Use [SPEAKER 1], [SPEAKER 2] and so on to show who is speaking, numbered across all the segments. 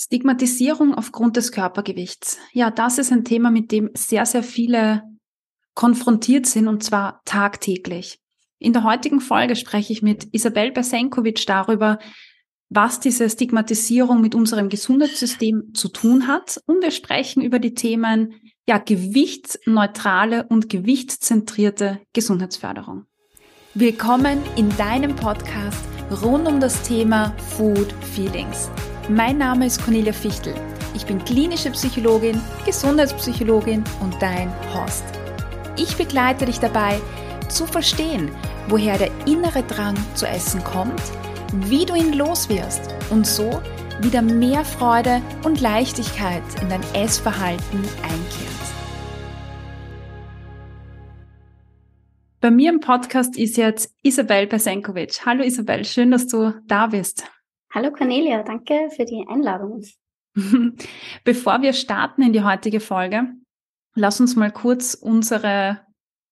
[SPEAKER 1] Stigmatisierung aufgrund des Körpergewichts. Ja, das ist ein Thema, mit dem sehr, sehr viele konfrontiert sind und zwar tagtäglich. In der heutigen Folge spreche ich mit Isabel Besenkovic darüber, was diese Stigmatisierung mit unserem Gesundheitssystem zu tun hat. Und wir sprechen über die Themen ja, gewichtsneutrale und gewichtszentrierte Gesundheitsförderung. Willkommen in deinem Podcast rund um das Thema Food Feelings. Mein Name ist Cornelia Fichtel. Ich bin klinische Psychologin, Gesundheitspsychologin und dein Host. Ich begleite dich dabei, zu verstehen, woher der innere Drang zu essen kommt, wie du ihn loswirst und so wieder mehr Freude und Leichtigkeit in dein Essverhalten einkehrt. Bei mir im Podcast ist jetzt Isabel Besenkovic. Hallo Isabel, schön, dass du da bist.
[SPEAKER 2] Hallo Cornelia, danke für die Einladung.
[SPEAKER 1] Bevor wir starten in die heutige Folge, lass uns mal kurz unsere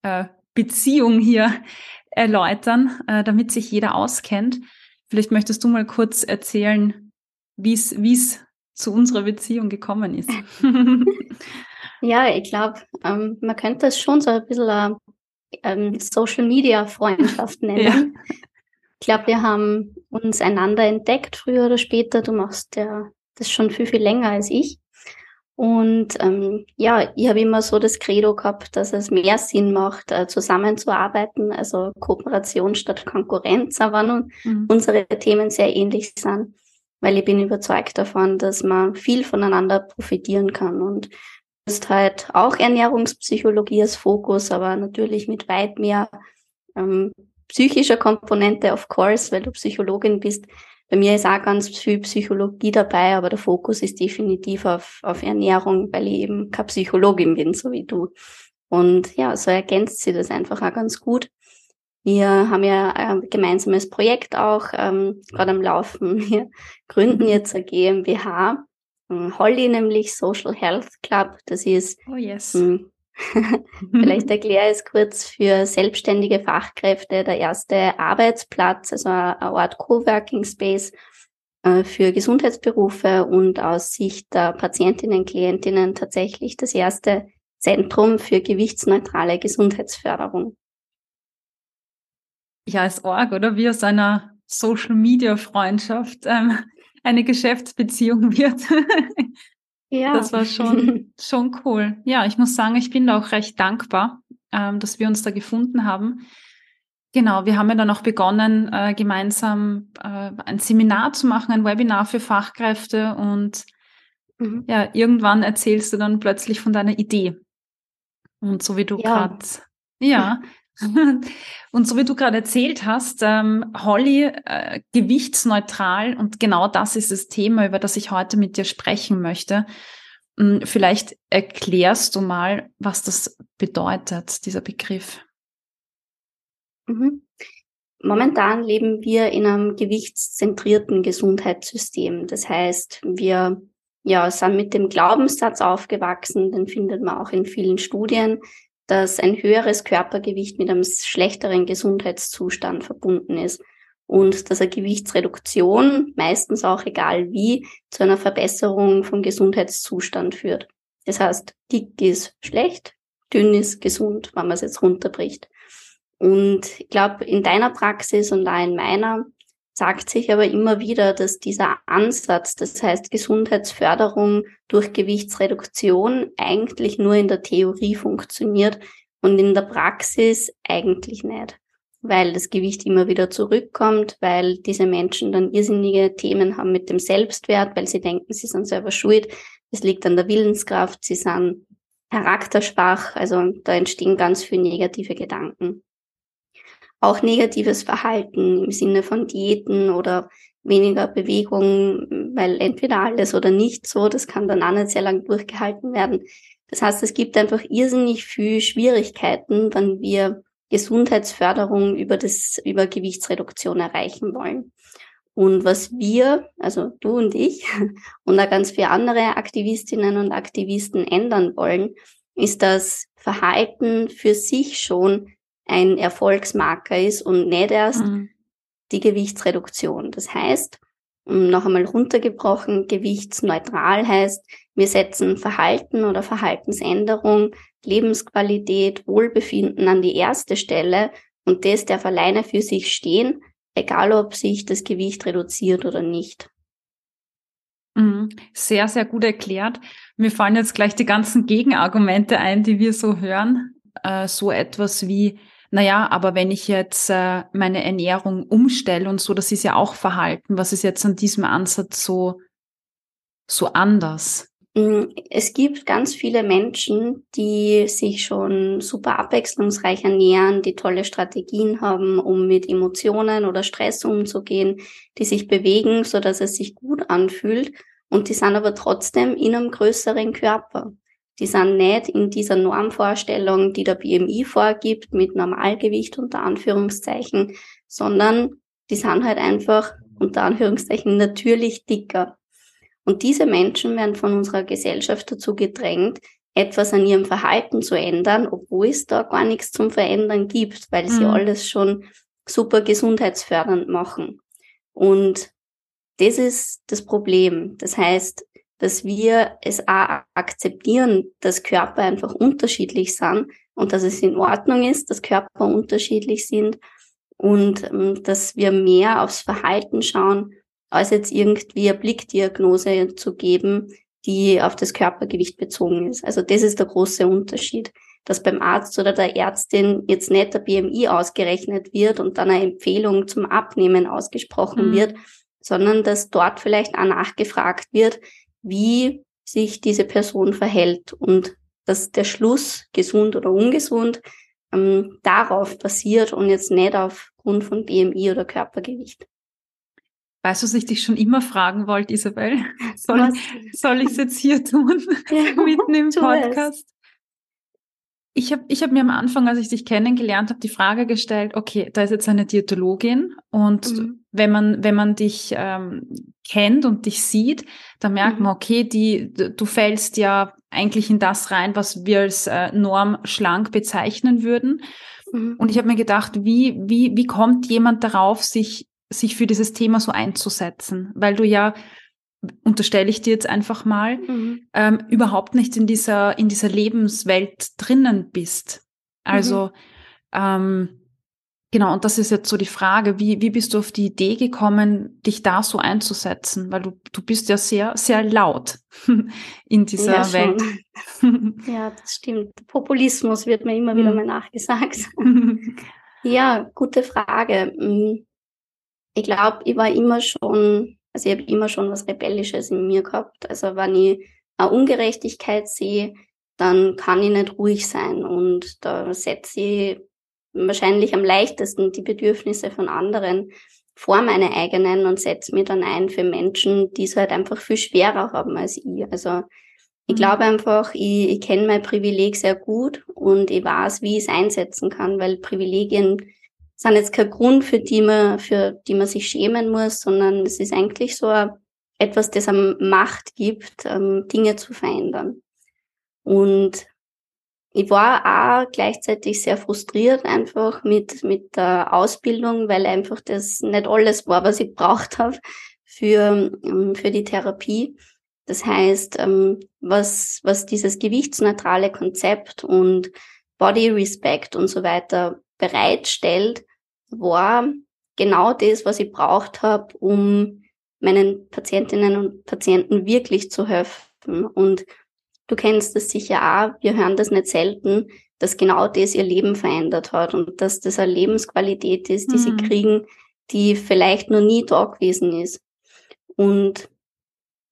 [SPEAKER 1] äh, Beziehung hier erläutern, äh, damit sich jeder auskennt. Vielleicht möchtest du mal kurz erzählen, wie es zu unserer Beziehung gekommen ist.
[SPEAKER 2] ja, ich glaube, ähm, man könnte es schon so ein bisschen ähm, Social Media Freundschaft nennen. Ja. Ich glaube, wir haben uns einander entdeckt, früher oder später. Du machst ja das schon viel, viel länger als ich. Und ähm, ja, ich habe immer so das Credo gehabt, dass es mehr Sinn macht, äh, zusammenzuarbeiten, also Kooperation statt Konkurrenz, aber nun mhm. unsere Themen sehr ähnlich sind, weil ich bin überzeugt davon, dass man viel voneinander profitieren kann. Und ist halt auch Ernährungspsychologie als Fokus, aber natürlich mit weit mehr ähm, psychischer Komponente, of course, weil du Psychologin bist. Bei mir ist auch ganz viel Psychologie dabei, aber der Fokus ist definitiv auf, auf Ernährung, weil ich eben keine Psychologin bin, so wie du. Und ja, so ergänzt sie das einfach auch ganz gut. Wir haben ja ein gemeinsames Projekt auch ähm, gerade am Laufen. Wir gründen jetzt eine GmbH, Holly nämlich Social Health Club. Das ist
[SPEAKER 1] oh yes. Hm,
[SPEAKER 2] Vielleicht erkläre ich es kurz für selbstständige Fachkräfte der erste Arbeitsplatz, also eine Art Coworking Space äh, für Gesundheitsberufe und aus Sicht der Patientinnen, Klientinnen tatsächlich das erste Zentrum für gewichtsneutrale Gesundheitsförderung.
[SPEAKER 1] Ja, ist arg, oder? Wie aus einer Social Media Freundschaft ähm, eine Geschäftsbeziehung wird. Ja. Das war schon, schon cool. Ja, ich muss sagen, ich bin da auch recht dankbar, ähm, dass wir uns da gefunden haben. Genau, wir haben ja dann auch begonnen, äh, gemeinsam äh, ein Seminar zu machen, ein Webinar für Fachkräfte und mhm. ja, irgendwann erzählst du dann plötzlich von deiner Idee. Und so wie du ja. gerade, ja, und so wie du gerade erzählt hast, ähm, Holly, äh, gewichtsneutral und genau das ist das Thema, über das ich heute mit dir sprechen möchte. Ähm, vielleicht erklärst du mal, was das bedeutet, dieser Begriff.
[SPEAKER 2] Mhm. Momentan leben wir in einem gewichtszentrierten Gesundheitssystem. Das heißt, wir ja, sind mit dem Glaubenssatz aufgewachsen, den findet man auch in vielen Studien, dass ein höheres Körpergewicht mit einem schlechteren Gesundheitszustand verbunden ist und dass eine Gewichtsreduktion, meistens auch egal wie, zu einer Verbesserung vom Gesundheitszustand führt. Das heißt, dick ist schlecht, dünn ist gesund, wenn man es jetzt runterbricht. Und ich glaube, in deiner Praxis und auch in meiner sagt sich aber immer wieder, dass dieser Ansatz, das heißt Gesundheitsförderung durch Gewichtsreduktion, eigentlich nur in der Theorie funktioniert und in der Praxis eigentlich nicht, weil das Gewicht immer wieder zurückkommt, weil diese Menschen dann irrsinnige Themen haben mit dem Selbstwert, weil sie denken, sie sind selber schuld. Es liegt an der Willenskraft, sie sind charakterschwach, also da entstehen ganz viele negative Gedanken auch negatives Verhalten im Sinne von Diäten oder weniger Bewegung, weil entweder alles oder nicht so, das kann dann auch nicht sehr lang durchgehalten werden. Das heißt, es gibt einfach irrsinnig viel Schwierigkeiten, wenn wir Gesundheitsförderung über das, über Gewichtsreduktion erreichen wollen. Und was wir, also du und ich und auch ganz viele andere Aktivistinnen und Aktivisten ändern wollen, ist das Verhalten für sich schon ein Erfolgsmarker ist und nicht erst mhm. die Gewichtsreduktion. Das heißt, noch einmal runtergebrochen, gewichtsneutral heißt, wir setzen Verhalten oder Verhaltensänderung, Lebensqualität, Wohlbefinden an die erste Stelle und das darf alleine für sich stehen, egal ob sich das Gewicht reduziert oder nicht.
[SPEAKER 1] Mhm. Sehr, sehr gut erklärt. Mir fallen jetzt gleich die ganzen Gegenargumente ein, die wir so hören. Äh, so etwas wie, naja, aber wenn ich jetzt äh, meine Ernährung umstelle und so, das ist ja auch Verhalten. Was ist jetzt an diesem Ansatz so, so anders?
[SPEAKER 2] Mm, es gibt ganz viele Menschen, die sich schon super abwechslungsreich ernähren, die tolle Strategien haben, um mit Emotionen oder Stress umzugehen, die sich bewegen, so dass es sich gut anfühlt. Und die sind aber trotzdem in einem größeren Körper. Die sind nicht in dieser Normvorstellung, die der BMI vorgibt, mit Normalgewicht unter Anführungszeichen, sondern die sind halt einfach unter Anführungszeichen natürlich dicker. Und diese Menschen werden von unserer Gesellschaft dazu gedrängt, etwas an ihrem Verhalten zu ändern, obwohl es da gar nichts zum Verändern gibt, weil sie mhm. alles schon super gesundheitsfördernd machen. Und das ist das Problem. Das heißt, dass wir es auch akzeptieren, dass Körper einfach unterschiedlich sind und dass es in Ordnung ist, dass Körper unterschiedlich sind und ähm, dass wir mehr aufs Verhalten schauen, als jetzt irgendwie eine Blickdiagnose zu geben, die auf das Körpergewicht bezogen ist. Also das ist der große Unterschied, dass beim Arzt oder der Ärztin jetzt nicht der BMI ausgerechnet wird und dann eine Empfehlung zum Abnehmen ausgesprochen mhm. wird, sondern dass dort vielleicht auch nachgefragt wird, wie sich diese Person verhält und dass der Schluss, gesund oder ungesund, ähm, darauf basiert und jetzt nicht aufgrund von BMI oder Körpergewicht.
[SPEAKER 1] Weißt du, was ich dich schon immer fragen wollte, Isabel? Soll, soll ich es jetzt hier tun, ja, mitten im Podcast? Ich habe ich hab mir am Anfang, als ich dich kennengelernt habe, die Frage gestellt, okay, da ist jetzt eine Diätologin und mhm. wenn man wenn man dich ähm, kennt und dich sieht, dann merkt mhm. man, okay, die du fällst ja eigentlich in das rein, was wir als äh, Norm schlank bezeichnen würden. Mhm. Und ich habe mir gedacht, wie wie wie kommt jemand darauf, sich sich für dieses Thema so einzusetzen, weil du ja unterstelle ich dir jetzt einfach mal, mhm. ähm, überhaupt nicht in dieser, in dieser Lebenswelt drinnen bist. Also, mhm. ähm, genau, und das ist jetzt so die Frage, wie, wie bist du auf die Idee gekommen, dich da so einzusetzen? Weil du, du bist ja sehr, sehr laut in dieser ja, Welt.
[SPEAKER 2] ja, das stimmt. Populismus wird mir immer wieder mhm. mal nachgesagt. ja, gute Frage. Mm, ich glaube, ich war immer schon also ich habe immer schon was Rebellisches in mir gehabt. Also wenn ich eine Ungerechtigkeit sehe, dann kann ich nicht ruhig sein. Und da setze ich wahrscheinlich am leichtesten die Bedürfnisse von anderen vor meine eigenen und setze mich dann ein für Menschen, die es halt einfach viel schwerer haben als ich. Also ich mhm. glaube einfach, ich, ich kenne mein Privileg sehr gut und ich weiß, wie ich es einsetzen kann, weil Privilegien sind jetzt kein Grund, für die man, für die man sich schämen muss, sondern es ist eigentlich so etwas, das am Macht gibt, ähm, Dinge zu verändern. Und ich war auch gleichzeitig sehr frustriert einfach mit, mit der Ausbildung, weil einfach das nicht alles war, was ich braucht habe für, ähm, für die Therapie. Das heißt, ähm, was, was dieses gewichtsneutrale Konzept und Body Respect und so weiter bereitstellt, war genau das, was ich braucht habe, um meinen Patientinnen und Patienten wirklich zu helfen. Und du kennst das sicher auch, wir hören das nicht selten, dass genau das ihr Leben verändert hat und dass das eine Lebensqualität ist, die mhm. sie kriegen, die vielleicht noch nie da gewesen ist. Und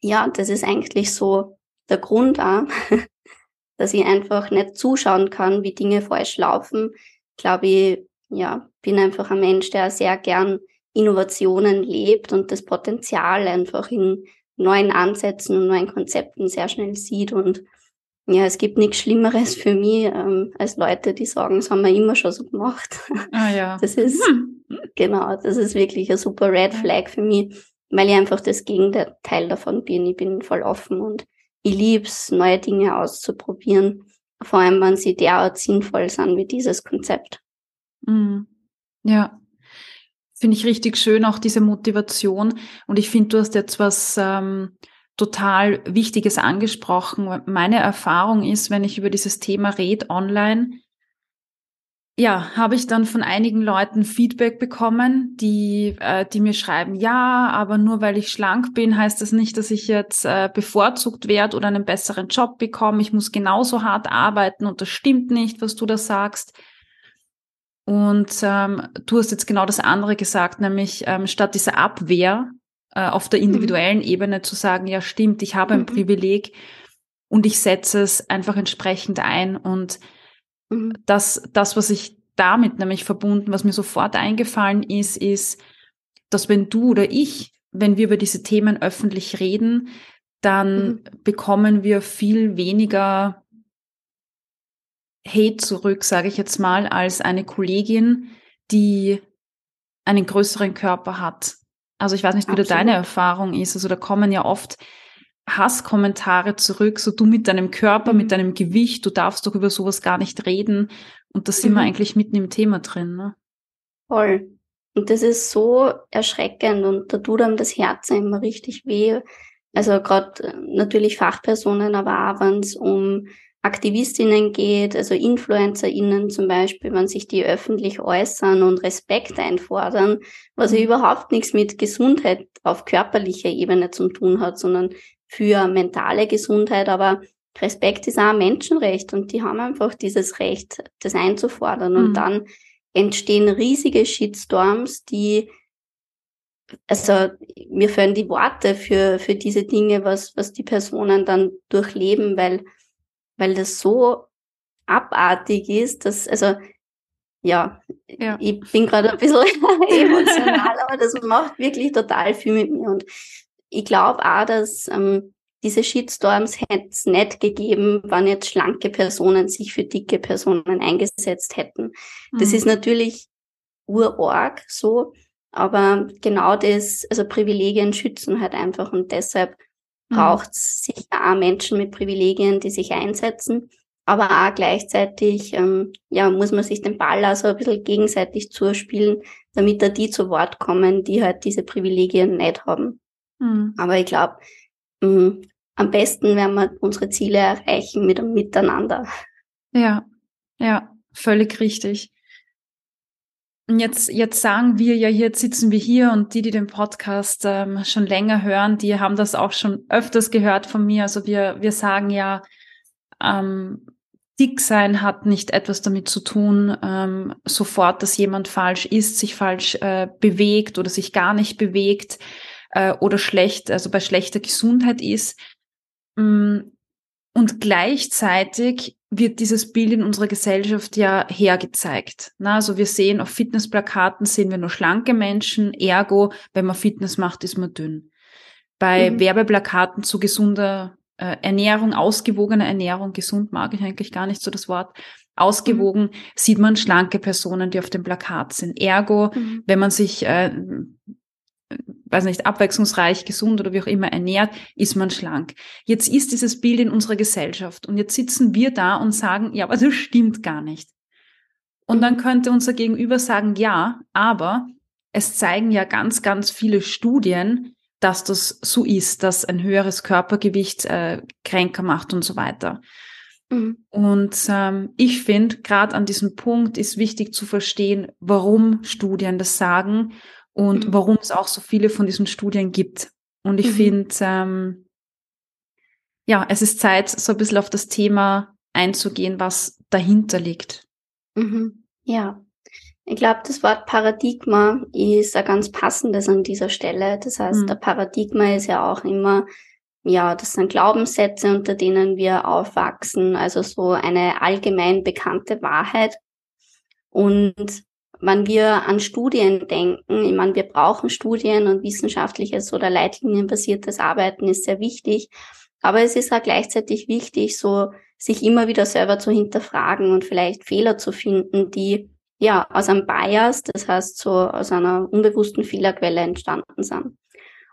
[SPEAKER 2] ja, das ist eigentlich so der Grund auch, dass ich einfach nicht zuschauen kann, wie Dinge falsch laufen. Glaube ich, ja, bin einfach ein Mensch, der sehr gern Innovationen lebt und das Potenzial einfach in neuen Ansätzen und neuen Konzepten sehr schnell sieht. Und ja, es gibt nichts Schlimmeres für mich ähm, als Leute, die sagen, das haben wir immer schon so gemacht.
[SPEAKER 1] Ah ja.
[SPEAKER 2] Das ist hm. genau, das ist wirklich ein super Red Flag für mich, weil ich einfach das Gegenteil davon bin. Ich bin voll offen und ich lieb's, neue Dinge auszuprobieren, vor allem wenn sie derart sinnvoll sind wie dieses Konzept.
[SPEAKER 1] Mhm. Ja. Finde ich richtig schön, auch diese Motivation. Und ich finde, du hast jetzt was ähm, total Wichtiges angesprochen. Meine Erfahrung ist, wenn ich über dieses Thema rede online, ja, habe ich dann von einigen Leuten Feedback bekommen, die, äh, die mir schreiben, ja, aber nur weil ich schlank bin, heißt das nicht, dass ich jetzt äh, bevorzugt werde oder einen besseren Job bekomme. Ich muss genauso hart arbeiten und das stimmt nicht, was du da sagst. Und ähm, du hast jetzt genau das andere gesagt, nämlich ähm, statt dieser Abwehr äh, auf der mhm. individuellen mhm. Ebene zu sagen, ja stimmt, ich habe ein mhm. Privileg und ich setze es einfach entsprechend ein und Mhm. Das, das, was ich damit nämlich verbunden, was mir sofort eingefallen ist, ist, dass wenn du oder ich, wenn wir über diese Themen öffentlich reden, dann mhm. bekommen wir viel weniger Hate zurück, sage ich jetzt mal, als eine Kollegin, die einen größeren Körper hat. Also ich weiß nicht, wie da deine Erfahrung ist. Also da kommen ja oft Hasskommentare zurück, so du mit deinem Körper, mhm. mit deinem Gewicht, du darfst doch über sowas gar nicht reden. Und da sind mhm. wir eigentlich mitten im Thema drin. Ne?
[SPEAKER 2] Voll. Und das ist so erschreckend und da tut einem das Herz immer richtig weh. Also gerade äh, natürlich Fachpersonen, aber auch wenn es um Aktivistinnen geht, also InfluencerInnen zum Beispiel, wenn sich die öffentlich äußern und Respekt einfordern, was ja mhm. überhaupt nichts mit Gesundheit auf körperlicher Ebene zu tun hat, sondern für mentale Gesundheit, aber Respekt ist auch ein Menschenrecht und die haben einfach dieses Recht, das einzufordern. Mhm. Und dann entstehen riesige Shitstorms, die, also mir fehlen die Worte für, für diese Dinge, was, was die Personen dann durchleben, weil, weil das so abartig ist, dass, also, ja, ja. ich bin gerade ein bisschen emotional, aber das macht wirklich total viel mit mir und ich glaube auch, dass ähm, diese Shitstorms hätte es nicht gegeben, wenn jetzt schlanke Personen sich für dicke Personen eingesetzt hätten. Mhm. Das ist natürlich urorg so, aber genau das, also Privilegien schützen halt einfach und deshalb. Braucht es sicher auch Menschen mit Privilegien, die sich einsetzen. Aber auch gleichzeitig ähm, ja, muss man sich den Ball also ein bisschen gegenseitig zuspielen, damit da die zu Wort kommen, die halt diese Privilegien nicht haben. Mhm. Aber ich glaube, mm, am besten werden wir unsere Ziele erreichen mit einem Miteinander.
[SPEAKER 1] Ja, ja, völlig richtig. Jetzt, jetzt sagen wir ja, jetzt sitzen wir hier und die, die den Podcast ähm, schon länger hören, die haben das auch schon öfters gehört von mir. Also wir, wir sagen ja, ähm, dick sein hat nicht etwas damit zu tun, ähm, sofort, dass jemand falsch ist, sich falsch äh, bewegt oder sich gar nicht bewegt äh, oder schlecht, also bei schlechter Gesundheit ist. Mm, und gleichzeitig wird dieses Bild in unserer Gesellschaft ja hergezeigt. Na, also wir sehen auf Fitnessplakaten sehen wir nur schlanke Menschen, ergo, wenn man Fitness macht, ist man dünn. Bei mhm. Werbeplakaten zu gesunder äh, Ernährung, ausgewogener Ernährung, gesund mag ich eigentlich gar nicht so das Wort, ausgewogen, mhm. sieht man schlanke Personen, die auf dem Plakat sind. Ergo, mhm. wenn man sich äh, weiß nicht, abwechslungsreich, gesund oder wie auch immer ernährt, ist man schlank. Jetzt ist dieses Bild in unserer Gesellschaft und jetzt sitzen wir da und sagen, ja, aber das stimmt gar nicht. Und dann könnte unser Gegenüber sagen, ja, aber es zeigen ja ganz, ganz viele Studien, dass das so ist, dass ein höheres Körpergewicht äh, kränker macht und so weiter. Mhm. Und ähm, ich finde, gerade an diesem Punkt ist wichtig zu verstehen, warum Studien das sagen und mhm. warum es auch so viele von diesen Studien gibt. Und ich mhm. finde, ähm, ja, es ist Zeit, so ein bisschen auf das Thema einzugehen, was dahinter liegt.
[SPEAKER 2] Mhm. Ja, ich glaube, das Wort Paradigma ist ein ganz passendes an dieser Stelle. Das heißt, mhm. der Paradigma ist ja auch immer, ja, das sind Glaubenssätze, unter denen wir aufwachsen, also so eine allgemein bekannte Wahrheit. Und wenn wir an Studien denken, ich meine, wir brauchen Studien und wissenschaftliches oder leitlinienbasiertes Arbeiten ist sehr wichtig. Aber es ist auch gleichzeitig wichtig, so sich immer wieder selber zu hinterfragen und vielleicht Fehler zu finden, die ja aus einem Bias, das heißt so aus einer unbewussten Fehlerquelle entstanden sind.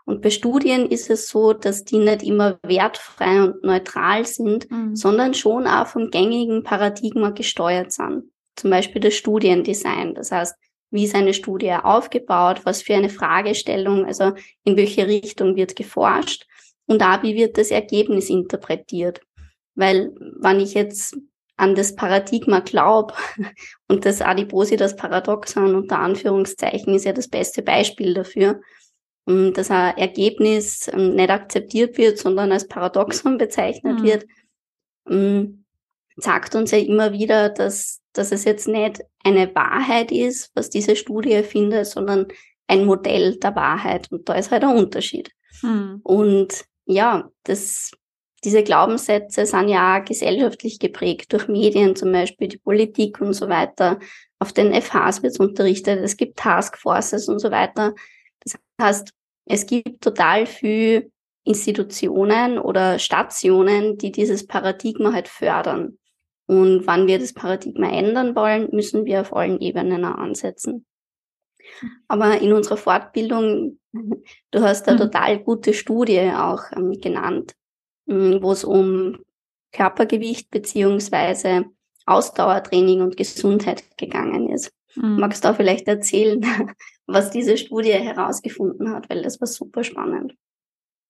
[SPEAKER 2] Und bei Studien ist es so, dass die nicht immer wertfrei und neutral sind, mhm. sondern schon auch vom gängigen Paradigma gesteuert sind zum Beispiel das Studiendesign. Das heißt, wie ist eine Studie aufgebaut, was für eine Fragestellung, also in welche Richtung wird geforscht und auch wie wird das Ergebnis interpretiert. Weil wenn ich jetzt an das Paradigma glaube und das Adipositas-Paradoxon unter Anführungszeichen ist ja das beste Beispiel dafür, dass ein Ergebnis ähm, nicht akzeptiert wird, sondern als Paradoxon bezeichnet mhm. wird, sagt uns ja immer wieder, dass, dass es jetzt nicht eine Wahrheit ist, was diese Studie findet, sondern ein Modell der Wahrheit. Und da ist halt ein Unterschied. Mhm. Und ja, das, diese Glaubenssätze sind ja gesellschaftlich geprägt durch Medien, zum Beispiel die Politik und so weiter. Auf den FHs wird unterrichtet, es gibt Taskforces und so weiter. Das heißt, es gibt total viel Institutionen oder Stationen, die dieses Paradigma halt fördern. Und wann wir das Paradigma ändern wollen, müssen wir auf allen Ebenen ansetzen. Aber in unserer Fortbildung, du hast eine mhm. total gute Studie auch ähm, genannt, ähm, wo es um Körpergewicht beziehungsweise Ausdauertraining und Gesundheit gegangen ist. Mhm. Magst du da vielleicht erzählen, was diese Studie herausgefunden hat, weil das war super spannend.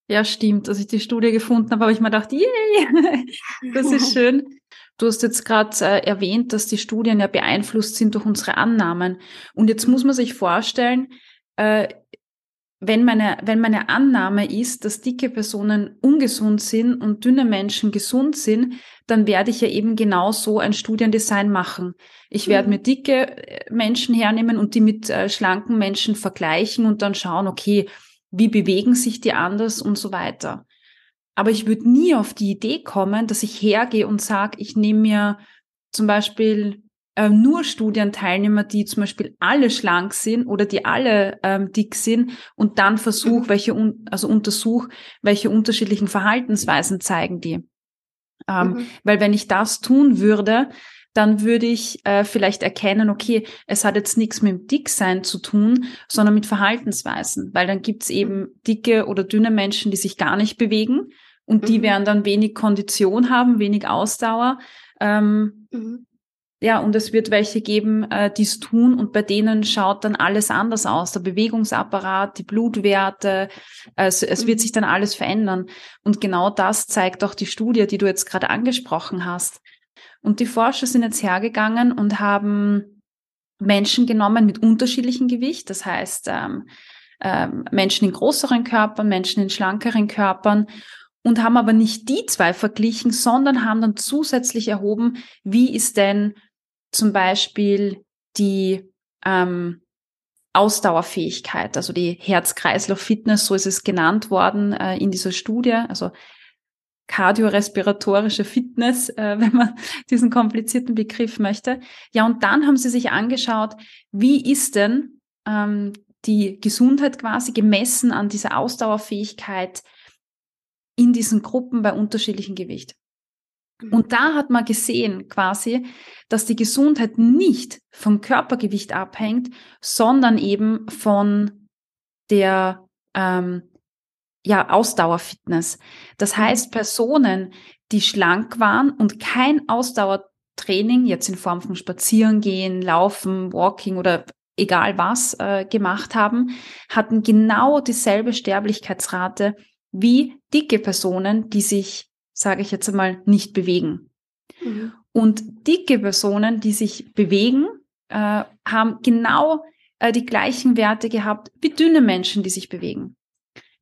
[SPEAKER 1] Ja, stimmt. Als ich die Studie gefunden habe, habe ich mir gedacht, yay, das ist schön. Du hast jetzt gerade äh, erwähnt, dass die Studien ja beeinflusst sind durch unsere Annahmen. Und jetzt muss man sich vorstellen, äh, wenn meine, wenn meine Annahme ist, dass dicke Personen ungesund sind und dünne Menschen gesund sind, dann werde ich ja eben genau so ein Studiendesign machen. Ich werde mhm. mir dicke äh, Menschen hernehmen und die mit äh, schlanken Menschen vergleichen und dann schauen, okay, wie bewegen sich die anders und so weiter. Aber ich würde nie auf die Idee kommen, dass ich hergehe und sage, ich nehme mir zum Beispiel äh, nur Studienteilnehmer, die zum Beispiel alle schlank sind oder die alle ähm, dick sind und dann versuch, mhm. welche, un also untersuch, welche unterschiedlichen Verhaltensweisen zeigen die. Ähm, mhm. Weil wenn ich das tun würde, dann würde ich äh, vielleicht erkennen, okay, es hat jetzt nichts mit dem Dicksein zu tun, sondern mit Verhaltensweisen, weil dann gibt's eben mhm. dicke oder dünne Menschen, die sich gar nicht bewegen und die mhm. werden dann wenig Kondition haben, wenig Ausdauer. Ähm, mhm. Ja, und es wird welche geben, äh, die es tun und bei denen schaut dann alles anders aus. Der Bewegungsapparat, die Blutwerte, also es wird mhm. sich dann alles verändern. Und genau das zeigt auch die Studie, die du jetzt gerade angesprochen hast. Und die Forscher sind jetzt hergegangen und haben Menschen genommen mit unterschiedlichem Gewicht, das heißt ähm, ähm, Menschen in größeren Körpern, Menschen in schlankeren Körpern und haben aber nicht die zwei verglichen, sondern haben dann zusätzlich erhoben, wie ist denn zum Beispiel die ähm, Ausdauerfähigkeit, also die Herz-Kreislauf-Fitness, so ist es genannt worden äh, in dieser Studie, also kardiorespiratorische Fitness, äh, wenn man diesen komplizierten Begriff möchte. Ja, und dann haben sie sich angeschaut, wie ist denn ähm, die Gesundheit quasi gemessen an dieser Ausdauerfähigkeit in diesen Gruppen bei unterschiedlichem Gewicht. Mhm. Und da hat man gesehen quasi, dass die Gesundheit nicht vom Körpergewicht abhängt, sondern eben von der ähm, ja, Ausdauerfitness. Das heißt, Personen, die schlank waren und kein Ausdauertraining, jetzt in Form von Spazierengehen, Laufen, Walking oder egal was äh, gemacht haben, hatten genau dieselbe Sterblichkeitsrate wie dicke Personen, die sich sage ich jetzt einmal, nicht bewegen. Mhm. Und dicke Personen, die sich bewegen, äh, haben genau äh, die gleichen Werte gehabt wie dünne Menschen, die sich bewegen.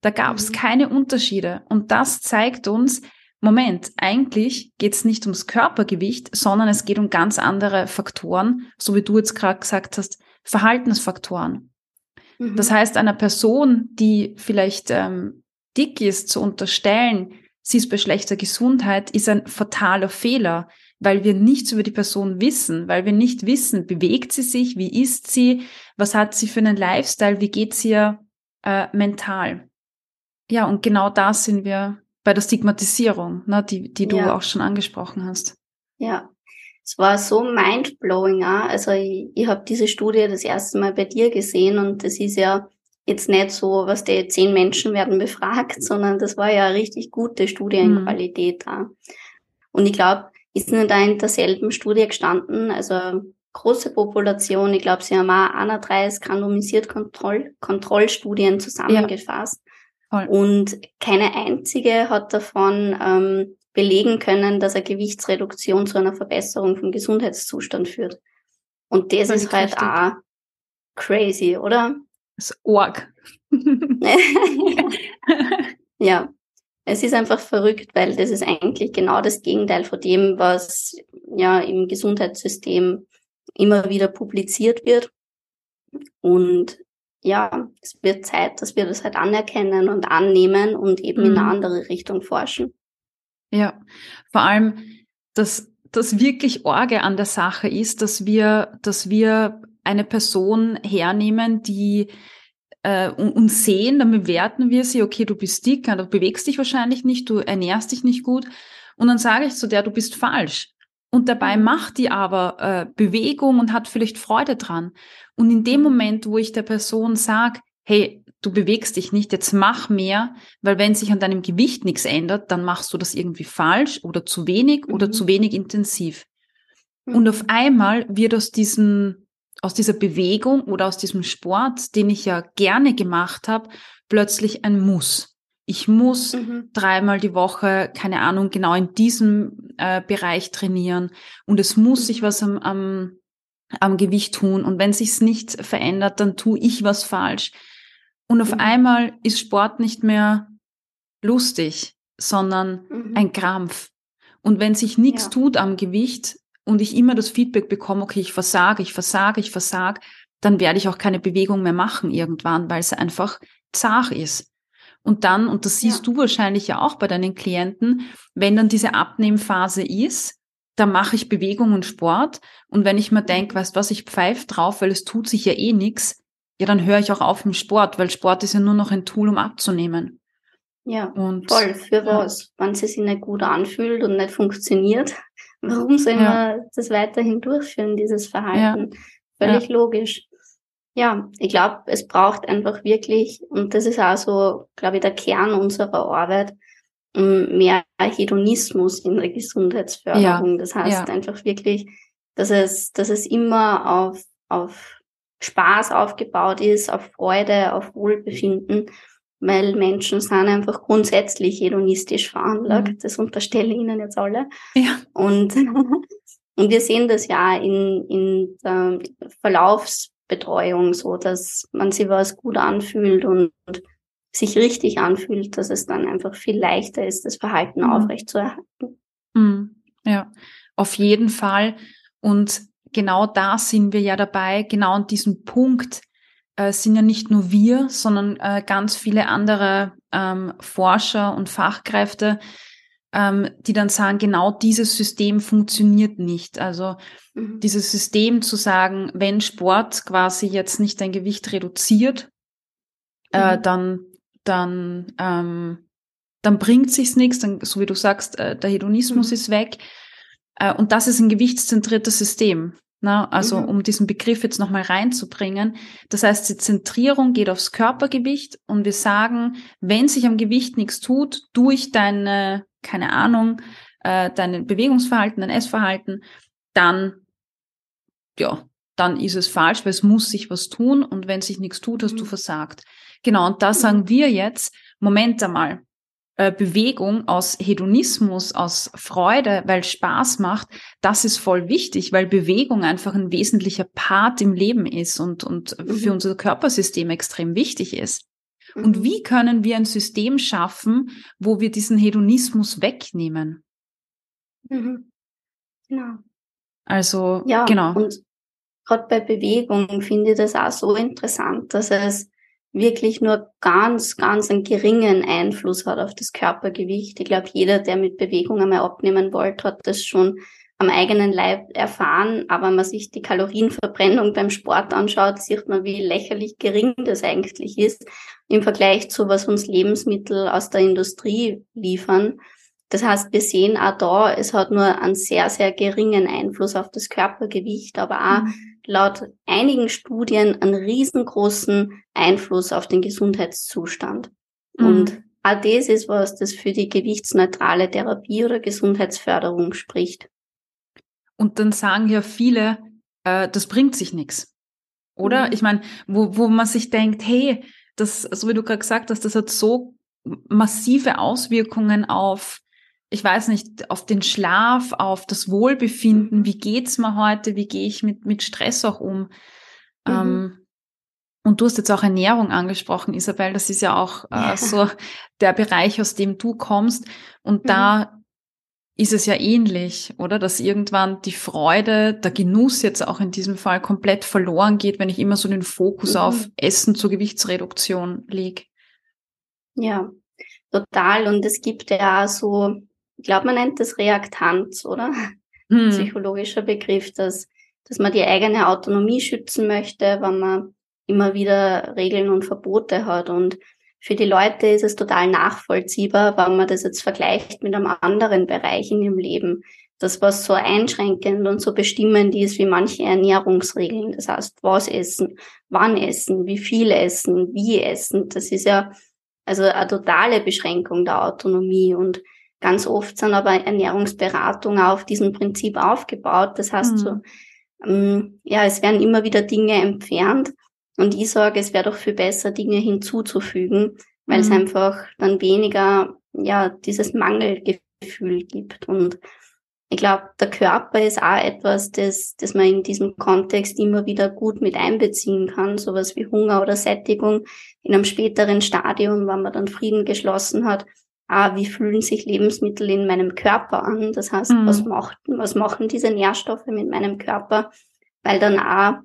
[SPEAKER 1] Da gab es mhm. keine Unterschiede. Und das zeigt uns, Moment, eigentlich geht es nicht ums Körpergewicht, sondern es geht um ganz andere Faktoren, so wie du jetzt gerade gesagt hast, Verhaltensfaktoren. Mhm. Das heißt, einer Person, die vielleicht ähm, dick ist, zu unterstellen, sie ist bei schlechter Gesundheit, ist ein fataler Fehler, weil wir nichts über die Person wissen, weil wir nicht wissen, bewegt sie sich, wie ist sie, was hat sie für einen Lifestyle, wie geht sie ihr äh, mental. Ja, und genau da sind wir bei der Stigmatisierung, ne, die, die du ja. auch schon angesprochen hast.
[SPEAKER 2] Ja, es war so mindblowing. Auch. Also ich, ich habe diese Studie das erste Mal bei dir gesehen und das ist ja jetzt nicht so, was die zehn Menschen werden befragt, sondern das war ja eine richtig gute Studienqualität mhm. da. Und ich glaube, ist nicht da in derselben Studie gestanden, also große Population. Ich glaube, sie haben auch 31 randomisiert Kontroll Kontrollstudien zusammengefasst. Ja. Und keine einzige hat davon ähm, belegen können, dass eine Gewichtsreduktion zu einer Verbesserung vom Gesundheitszustand führt. Und das, das ist halt richtig. auch crazy, oder?
[SPEAKER 1] Das ist arg.
[SPEAKER 2] ja, es ist einfach verrückt, weil das ist eigentlich genau das Gegenteil von dem, was ja im Gesundheitssystem immer wieder publiziert wird. Und ja, es wird Zeit, dass wir das halt anerkennen und annehmen und eben mhm. in eine mhm. andere Richtung forschen.
[SPEAKER 1] Ja, vor allem das, das wirklich Orge an der Sache ist, dass wir, dass wir eine Person hernehmen, die äh, uns sehen, dann bewerten wir sie, okay, du bist dick, du bewegst dich wahrscheinlich nicht, du ernährst dich nicht gut. Und dann sage ich zu der, du bist falsch. Und dabei macht die aber äh, Bewegung und hat vielleicht Freude dran. Und in dem Moment, wo ich der Person sage, hey, du bewegst dich nicht, jetzt mach mehr, weil wenn sich an deinem Gewicht nichts ändert, dann machst du das irgendwie falsch oder zu wenig mhm. oder zu wenig intensiv. Mhm. Und auf einmal wird aus diesem, aus dieser Bewegung oder aus diesem Sport, den ich ja gerne gemacht habe, plötzlich ein Muss. Ich muss mhm. dreimal die Woche, keine Ahnung, genau in diesem äh, Bereich trainieren und es muss sich was am, am, am Gewicht tun. Und wenn sich's nicht verändert, dann tue ich was falsch. Und auf mhm. einmal ist Sport nicht mehr lustig, sondern mhm. ein Krampf. Und wenn sich nichts ja. tut am Gewicht und ich immer das Feedback bekomme, okay, ich versage, ich versage, ich versage, dann werde ich auch keine Bewegung mehr machen irgendwann, weil es einfach zart ist. Und dann, und das siehst ja. du wahrscheinlich ja auch bei deinen Klienten, wenn dann diese Abnehmphase ist, dann mache ich Bewegung und Sport. Und wenn ich mir denke, weißt was, ich pfeife drauf, weil es tut sich ja eh nichts, ja, dann höre ich auch auf im Sport, weil Sport ist ja nur noch ein Tool, um abzunehmen.
[SPEAKER 2] Ja, und, voll. Für was? Ja. Wenn es sich nicht gut anfühlt und nicht funktioniert, warum soll ja. man das weiterhin durchführen, dieses Verhalten? Ja. Völlig logisch ja, ich glaube, es braucht einfach wirklich, und das ist auch so, glaube ich, der Kern unserer Arbeit, mehr Hedonismus in der Gesundheitsförderung. Ja, das heißt ja. einfach wirklich, dass es, dass es immer auf, auf Spaß aufgebaut ist, auf Freude, auf Wohlbefinden, weil Menschen sind einfach grundsätzlich hedonistisch veranlagt. Mhm. Das unterstelle ich Ihnen jetzt alle. Ja. Und, und wir sehen das ja in, in der Verlaufs Betreuung, so dass man sich was gut anfühlt und sich richtig anfühlt, dass es dann einfach viel leichter ist, das Verhalten mhm. aufrechtzuerhalten.
[SPEAKER 1] Mhm. Ja, auf jeden Fall. Und genau da sind wir ja dabei, genau an diesem Punkt äh, sind ja nicht nur wir, sondern äh, ganz viele andere ähm, Forscher und Fachkräfte, ähm, die dann sagen, genau dieses System funktioniert nicht. Also mhm. dieses System zu sagen, wenn Sport quasi jetzt nicht dein Gewicht reduziert, äh, mhm. äh, dann dann ähm, dann bringt sich's nichts, dann so wie du sagst, äh, der Hedonismus mhm. ist weg. Äh, und das ist ein gewichtszentriertes System. Na, ne? also mhm. um diesen Begriff jetzt nochmal reinzubringen. Das heißt, die Zentrierung geht aufs Körpergewicht und wir sagen, wenn sich am Gewicht nichts tut, durch deine keine Ahnung, äh, dein Bewegungsverhalten, dein Essverhalten, dann, ja, dann ist es falsch, weil es muss sich was tun und wenn sich nichts tut, hast mhm. du versagt. Genau, und da sagen wir jetzt, Moment einmal, äh, Bewegung aus Hedonismus, aus Freude, weil Spaß macht, das ist voll wichtig, weil Bewegung einfach ein wesentlicher Part im Leben ist und, und mhm. für unser Körpersystem extrem wichtig ist. Und mhm. wie können wir ein System schaffen, wo wir diesen Hedonismus wegnehmen?
[SPEAKER 2] Mhm. Genau.
[SPEAKER 1] Also, ja, genau.
[SPEAKER 2] Und gerade bei Bewegung finde ich das auch so interessant, dass es wirklich nur ganz, ganz einen geringen Einfluss hat auf das Körpergewicht. Ich glaube, jeder, der mit Bewegung einmal abnehmen wollte, hat das schon am eigenen Leib erfahren, aber wenn man sich die Kalorienverbrennung beim Sport anschaut, sieht man, wie lächerlich gering das eigentlich ist im Vergleich zu, was uns Lebensmittel aus der Industrie liefern. Das heißt, wir sehen auch da, es hat nur einen sehr, sehr geringen Einfluss auf das Körpergewicht, aber auch mhm. laut einigen Studien einen riesengroßen Einfluss auf den Gesundheitszustand. Mhm. Und auch das ist was, das für die gewichtsneutrale Therapie oder Gesundheitsförderung spricht.
[SPEAKER 1] Und dann sagen ja viele, äh, das bringt sich nichts. Oder? Mhm. Ich meine, wo, wo man sich denkt, hey, das, so wie du gerade gesagt hast, das hat so massive Auswirkungen auf, ich weiß nicht, auf den Schlaf, auf das Wohlbefinden, wie geht's mir heute, wie gehe ich mit, mit Stress auch um. Mhm. Ähm, und du hast jetzt auch Ernährung angesprochen, Isabel, das ist ja auch äh, ja. so der Bereich, aus dem du kommst. Und mhm. da ist es ja ähnlich, oder? Dass irgendwann die Freude, der Genuss jetzt auch in diesem Fall komplett verloren geht, wenn ich immer so den Fokus mhm. auf Essen zur Gewichtsreduktion lege.
[SPEAKER 2] Ja, total. Und es gibt ja so, ich glaube, man nennt das Reaktanz, oder? Hm. Psychologischer Begriff, dass, dass man die eigene Autonomie schützen möchte, wenn man immer wieder Regeln und Verbote hat. Und für die Leute ist es total nachvollziehbar, wenn man das jetzt vergleicht mit einem anderen Bereich in ihrem Leben. Das, was so einschränkend und so bestimmend ist wie manche Ernährungsregeln. Das heißt, was essen, wann essen, wie viel essen, wie essen. Das ist ja also eine totale Beschränkung der Autonomie. Und ganz oft sind aber Ernährungsberatungen auf diesem Prinzip aufgebaut. Das heißt, mhm. so, ähm, ja, es werden immer wieder Dinge entfernt und ich sage, es wäre doch viel besser, Dinge hinzuzufügen, weil mhm. es einfach dann weniger, ja, dieses Mangelgefühl gibt. Und ich glaube, der Körper ist auch etwas, das, das man in diesem Kontext immer wieder gut mit einbeziehen kann, sowas wie Hunger oder Sättigung in einem späteren Stadium, wenn man dann Frieden geschlossen hat. Ah, wie fühlen sich Lebensmittel in meinem Körper an? Das heißt, mhm. was, macht, was machen diese Nährstoffe mit meinem Körper? Weil dann auch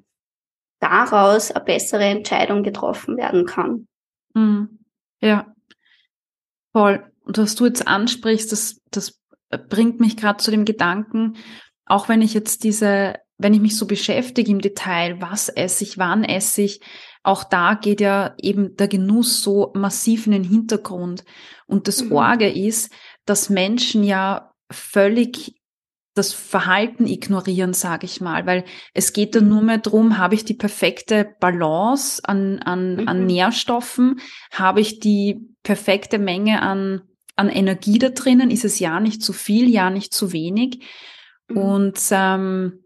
[SPEAKER 2] daraus eine bessere Entscheidung getroffen werden kann.
[SPEAKER 1] Mhm. Ja, voll. Und was du jetzt ansprichst, das, das bringt mich gerade zu dem Gedanken, auch wenn ich jetzt diese, wenn ich mich so beschäftige im Detail, was esse ich, wann esse ich, auch da geht ja eben der Genuss so massiv in den Hintergrund. Und das mhm. Orge ist, dass Menschen ja völlig das Verhalten ignorieren, sage ich mal, weil es geht dann nur mehr drum, habe ich die perfekte Balance an, an, mhm. an Nährstoffen, habe ich die perfekte Menge an, an Energie da drinnen, ist es ja nicht zu viel, ja nicht zu wenig. Mhm. Und ähm,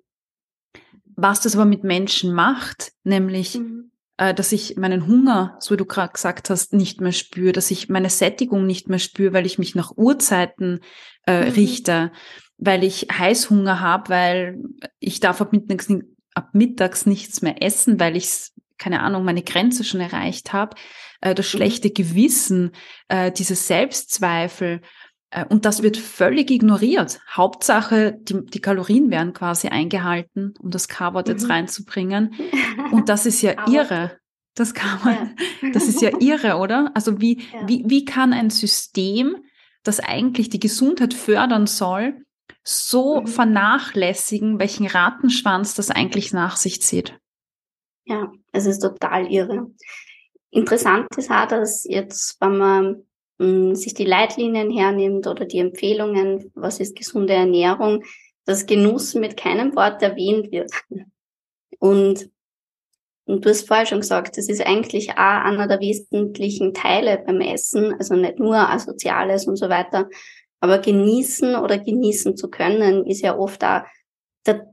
[SPEAKER 1] was das aber mit Menschen macht, nämlich mhm. äh, dass ich meinen Hunger, so wie du gerade gesagt hast, nicht mehr spüre, dass ich meine Sättigung nicht mehr spüre, weil ich mich nach Uhrzeiten äh, mhm. richte weil ich Heißhunger habe, weil ich darf ab mittags, ab mittags nichts mehr essen, weil ich, keine Ahnung, meine Grenze schon erreicht habe. Äh, das mhm. schlechte Gewissen, äh, diese Selbstzweifel. Äh, und das wird völlig ignoriert. Hauptsache, die, die Kalorien werden quasi eingehalten, um das K-Wort mhm. jetzt reinzubringen. Und das ist ja irre. Das kann man, ja. das ist ja irre, oder? Also wie, ja. wie, wie kann ein System, das eigentlich die Gesundheit fördern soll, so mhm. vernachlässigen, welchen Rattenschwanz das eigentlich nach sich zieht.
[SPEAKER 2] Ja, es ist total irre. Interessant ist auch, dass jetzt, wenn man mh, hm, sich die Leitlinien hernimmt oder die Empfehlungen, was ist gesunde Ernährung, dass Genuss mit keinem Wort erwähnt wird. Und, und du hast vorher schon gesagt, das ist eigentlich auch einer der wesentlichen Teile beim Essen, also nicht nur Asoziales und so weiter, aber genießen oder genießen zu können, ist ja oft auch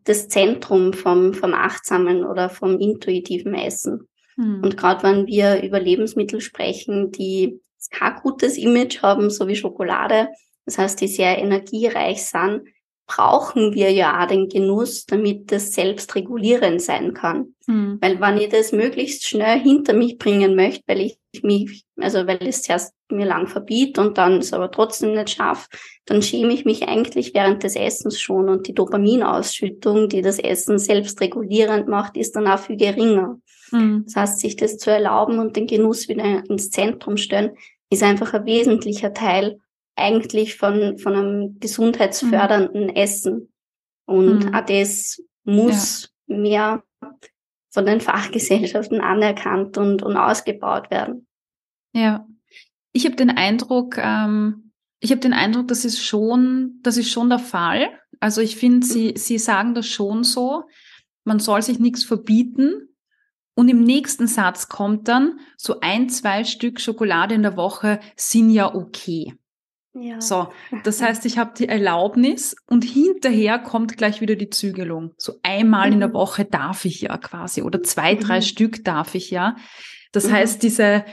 [SPEAKER 2] das Zentrum vom, vom achtsamen oder vom intuitiven Essen. Hm. Und gerade wenn wir über Lebensmittel sprechen, die kein gutes Image haben, so wie Schokolade, das heißt, die sehr energiereich sind, brauchen wir ja den Genuss, damit das selbstregulierend sein kann. Mhm. Weil wenn ich das möglichst schnell hinter mich bringen möchte, weil ich mich, also weil es zuerst mir lang verbiet und dann es aber trotzdem nicht schaffe, dann schäme ich mich eigentlich während des Essens schon und die Dopaminausschüttung, die das Essen selbstregulierend macht, ist dann auch viel geringer. Mhm. Das heißt, sich das zu erlauben und den Genuss wieder ins Zentrum stellen, ist einfach ein wesentlicher Teil eigentlich von, von einem gesundheitsfördernden mhm. Essen. Und mhm. auch das muss ja. mehr von den Fachgesellschaften anerkannt und, und ausgebaut werden.
[SPEAKER 1] Ja, ich habe den Eindruck, ähm, ich habe den Eindruck, das ist schon, das ist schon der Fall. Also ich finde, sie, mhm. sie sagen das schon so. Man soll sich nichts verbieten. Und im nächsten Satz kommt dann, so ein, zwei Stück Schokolade in der Woche sind ja okay. Ja. So, das heißt, ich habe die Erlaubnis und hinterher kommt gleich wieder die Zügelung. So einmal mhm. in der mhm. Woche darf ich ja quasi oder zwei, mhm. drei Stück darf ich ja. Das mhm. heißt, diese,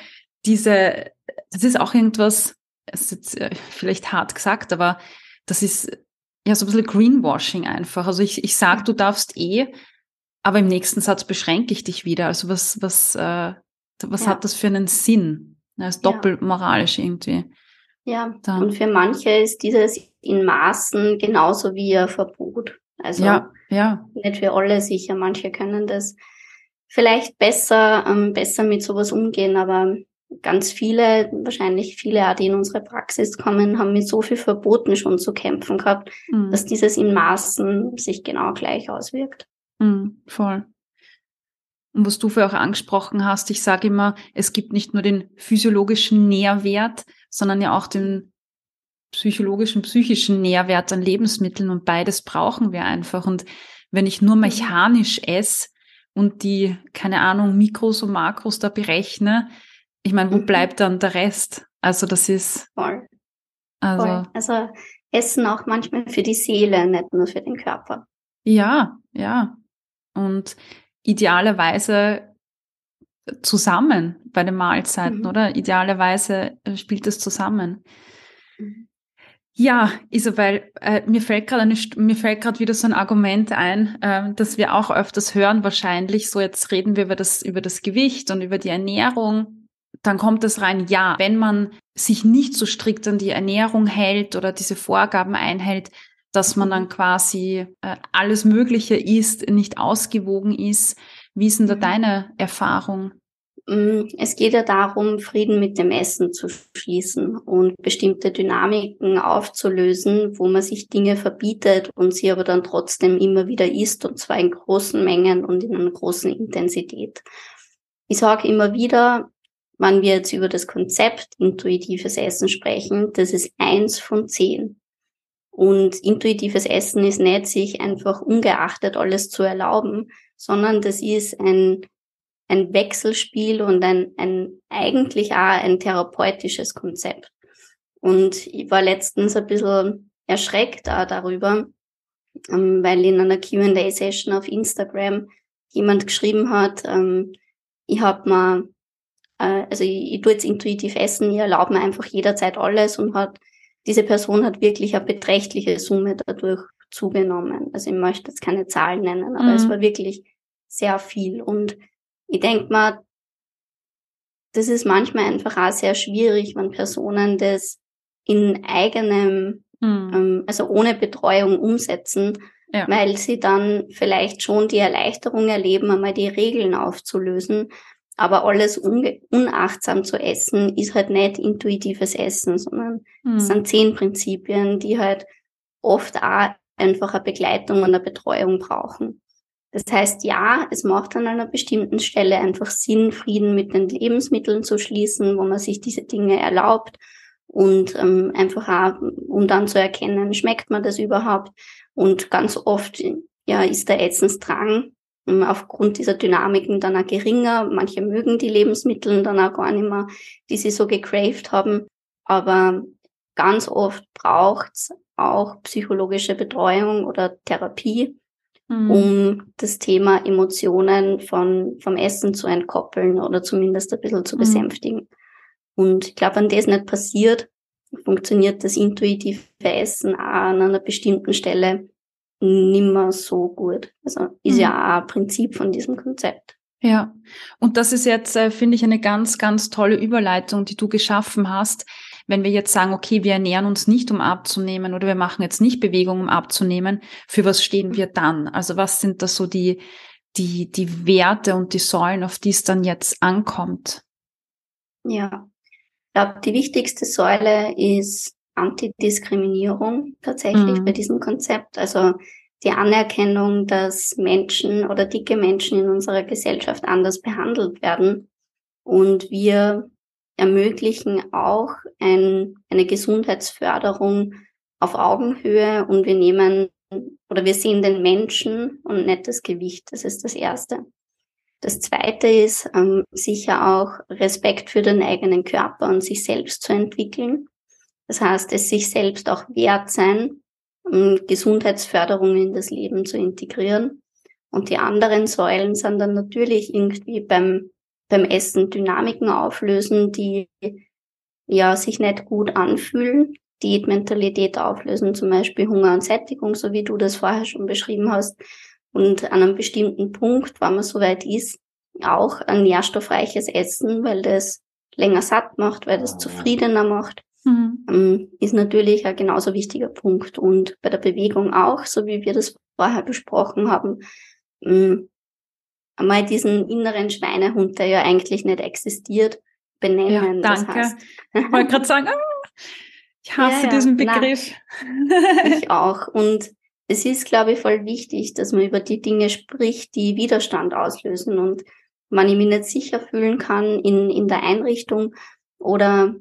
[SPEAKER 1] diese, das ist auch irgendwas, ist jetzt äh, vielleicht hart gesagt, aber das ist ja so ein bisschen Greenwashing einfach. Also ich, ich sag, du darfst eh, aber im nächsten Satz beschränke ich dich wieder. Also was, was, äh, was ja. hat das für einen Sinn? Das ist doppelmoralisch irgendwie.
[SPEAKER 2] Ja, da. und für manche ist dieses in Maßen genauso wie ein Verbot. Also ja, ja. nicht für alle sicher. Manche können das vielleicht besser, ähm, besser mit sowas umgehen, aber ganz viele, wahrscheinlich viele auch, die in unsere Praxis kommen, haben mit so viel Verboten schon zu kämpfen gehabt, mhm. dass dieses in Maßen sich genau gleich auswirkt.
[SPEAKER 1] Mhm, voll. Und was du vorher auch angesprochen hast, ich sage immer, es gibt nicht nur den physiologischen Nährwert, sondern ja auch den psychologischen, psychischen Nährwert an Lebensmitteln und beides brauchen wir einfach. Und wenn ich nur mechanisch esse und die, keine Ahnung, Mikros und Makros da berechne, ich meine, wo mhm. bleibt dann der Rest? Also das ist.
[SPEAKER 2] Voll. Also, Voll. also Essen auch manchmal für die Seele, nicht nur für den Körper.
[SPEAKER 1] Ja, ja. Und idealerweise zusammen bei den Mahlzeiten, mhm. oder? Idealerweise äh, spielt es zusammen. Mhm. Ja, Isabel, äh, mir fällt gerade mir fällt gerade wieder so ein Argument ein, äh, das wir auch öfters hören wahrscheinlich. So jetzt reden wir über das über das Gewicht und über die Ernährung. Dann kommt es rein, ja, wenn man sich nicht so strikt an die Ernährung hält oder diese Vorgaben einhält, dass man dann quasi äh, alles Mögliche isst, nicht ausgewogen ist. Wie ist denn da mhm. deine Erfahrung?
[SPEAKER 2] Mm, es geht ja darum, Frieden mit dem Essen zu schließen und bestimmte Dynamiken aufzulösen, wo man sich Dinge verbietet und sie aber dann trotzdem immer wieder isst und zwar in großen Mengen und in einer großen Intensität. Ich sage immer wieder, wenn wir jetzt über das Konzept intuitives Essen sprechen, das ist eins von zehn. Und intuitives Essen ist nicht, sich einfach ungeachtet alles zu erlauben, sondern das ist ein, ein Wechselspiel und ein, ein eigentlich auch ein therapeutisches Konzept. Und ich war letztens ein bisschen erschreckt auch darüber, ähm, weil in einer Q&A-Session auf Instagram jemand geschrieben hat, ähm, ich habe mal, äh, also ich, ich tue jetzt intuitiv essen, ich erlaube mir einfach jederzeit alles und hat diese Person hat wirklich eine beträchtliche Summe dadurch zugenommen. Also ich möchte jetzt keine Zahlen nennen, aber mhm. es war wirklich sehr viel. Und ich denke mal, das ist manchmal einfach auch sehr schwierig, wenn Personen das in eigenem, mhm. ähm, also ohne Betreuung umsetzen, ja. weil sie dann vielleicht schon die Erleichterung erleben, einmal die Regeln aufzulösen, aber alles unachtsam zu essen ist halt nicht intuitives Essen, sondern mhm. es sind zehn Prinzipien, die halt oft auch einfach eine Begleitung und eine Betreuung brauchen. Das heißt, ja, es macht an einer bestimmten Stelle einfach Sinn, Frieden mit den Lebensmitteln zu schließen, wo man sich diese Dinge erlaubt und ähm, einfach auch, um dann zu erkennen, schmeckt man das überhaupt? Und ganz oft, ja, ist der Essensdrang ähm, aufgrund dieser Dynamiken dann auch geringer. Manche mögen die Lebensmittel dann auch gar nicht mehr, die sie so gecraved haben. Aber ganz oft braucht's auch psychologische Betreuung oder Therapie, mhm. um das Thema Emotionen von, vom Essen zu entkoppeln oder zumindest ein bisschen zu mhm. besänftigen. Und ich glaube, wenn das nicht passiert, funktioniert das intuitive Essen auch an einer bestimmten Stelle nimmer so gut. Also ist mhm. ja auch ein Prinzip von diesem Konzept.
[SPEAKER 1] Ja, und das ist jetzt, äh, finde ich, eine ganz, ganz tolle Überleitung, die du geschaffen hast. Wenn wir jetzt sagen, okay, wir ernähren uns nicht, um abzunehmen oder wir machen jetzt nicht Bewegung, um abzunehmen, für was stehen wir dann? Also was sind da so die, die, die Werte und die Säulen, auf die es dann jetzt ankommt?
[SPEAKER 2] Ja, ich glaube, die wichtigste Säule ist Antidiskriminierung tatsächlich mhm. bei diesem Konzept. Also die Anerkennung, dass Menschen oder dicke Menschen in unserer Gesellschaft anders behandelt werden. Und wir ermöglichen auch ein, eine Gesundheitsförderung auf Augenhöhe und wir nehmen oder wir sehen den Menschen und nicht das Gewicht. Das ist das Erste. Das Zweite ist ähm, sicher auch Respekt für den eigenen Körper und sich selbst zu entwickeln. Das heißt, es sich selbst auch wert sein, um Gesundheitsförderung in das Leben zu integrieren. Und die anderen Säulen sind dann natürlich irgendwie beim, beim Essen Dynamiken auflösen, die ja sich nicht gut anfühlen, Diätmentalität auflösen, zum Beispiel Hunger und Sättigung, so wie du das vorher schon beschrieben hast. Und an einem bestimmten Punkt, wenn man soweit ist, auch ein nährstoffreiches Essen, weil das länger satt macht, weil das zufriedener macht, mhm. Ähm, ist natürlich ein genauso wichtiger Punkt. Und bei der Bewegung auch, so wie wir das vorher besprochen haben, ähm, einmal diesen inneren Schweinehund, der ja eigentlich nicht existiert, benennen.
[SPEAKER 1] Ja, danke. Das heißt, ich wollte gerade sagen, ah, ich hasse ja, ja, diesen Begriff.
[SPEAKER 2] Nein, ich auch. Und es ist, glaube ich, voll wichtig, dass man über die Dinge spricht, die Widerstand auslösen. Und wenn ich mich nicht sicher fühlen kann in, in der Einrichtung oder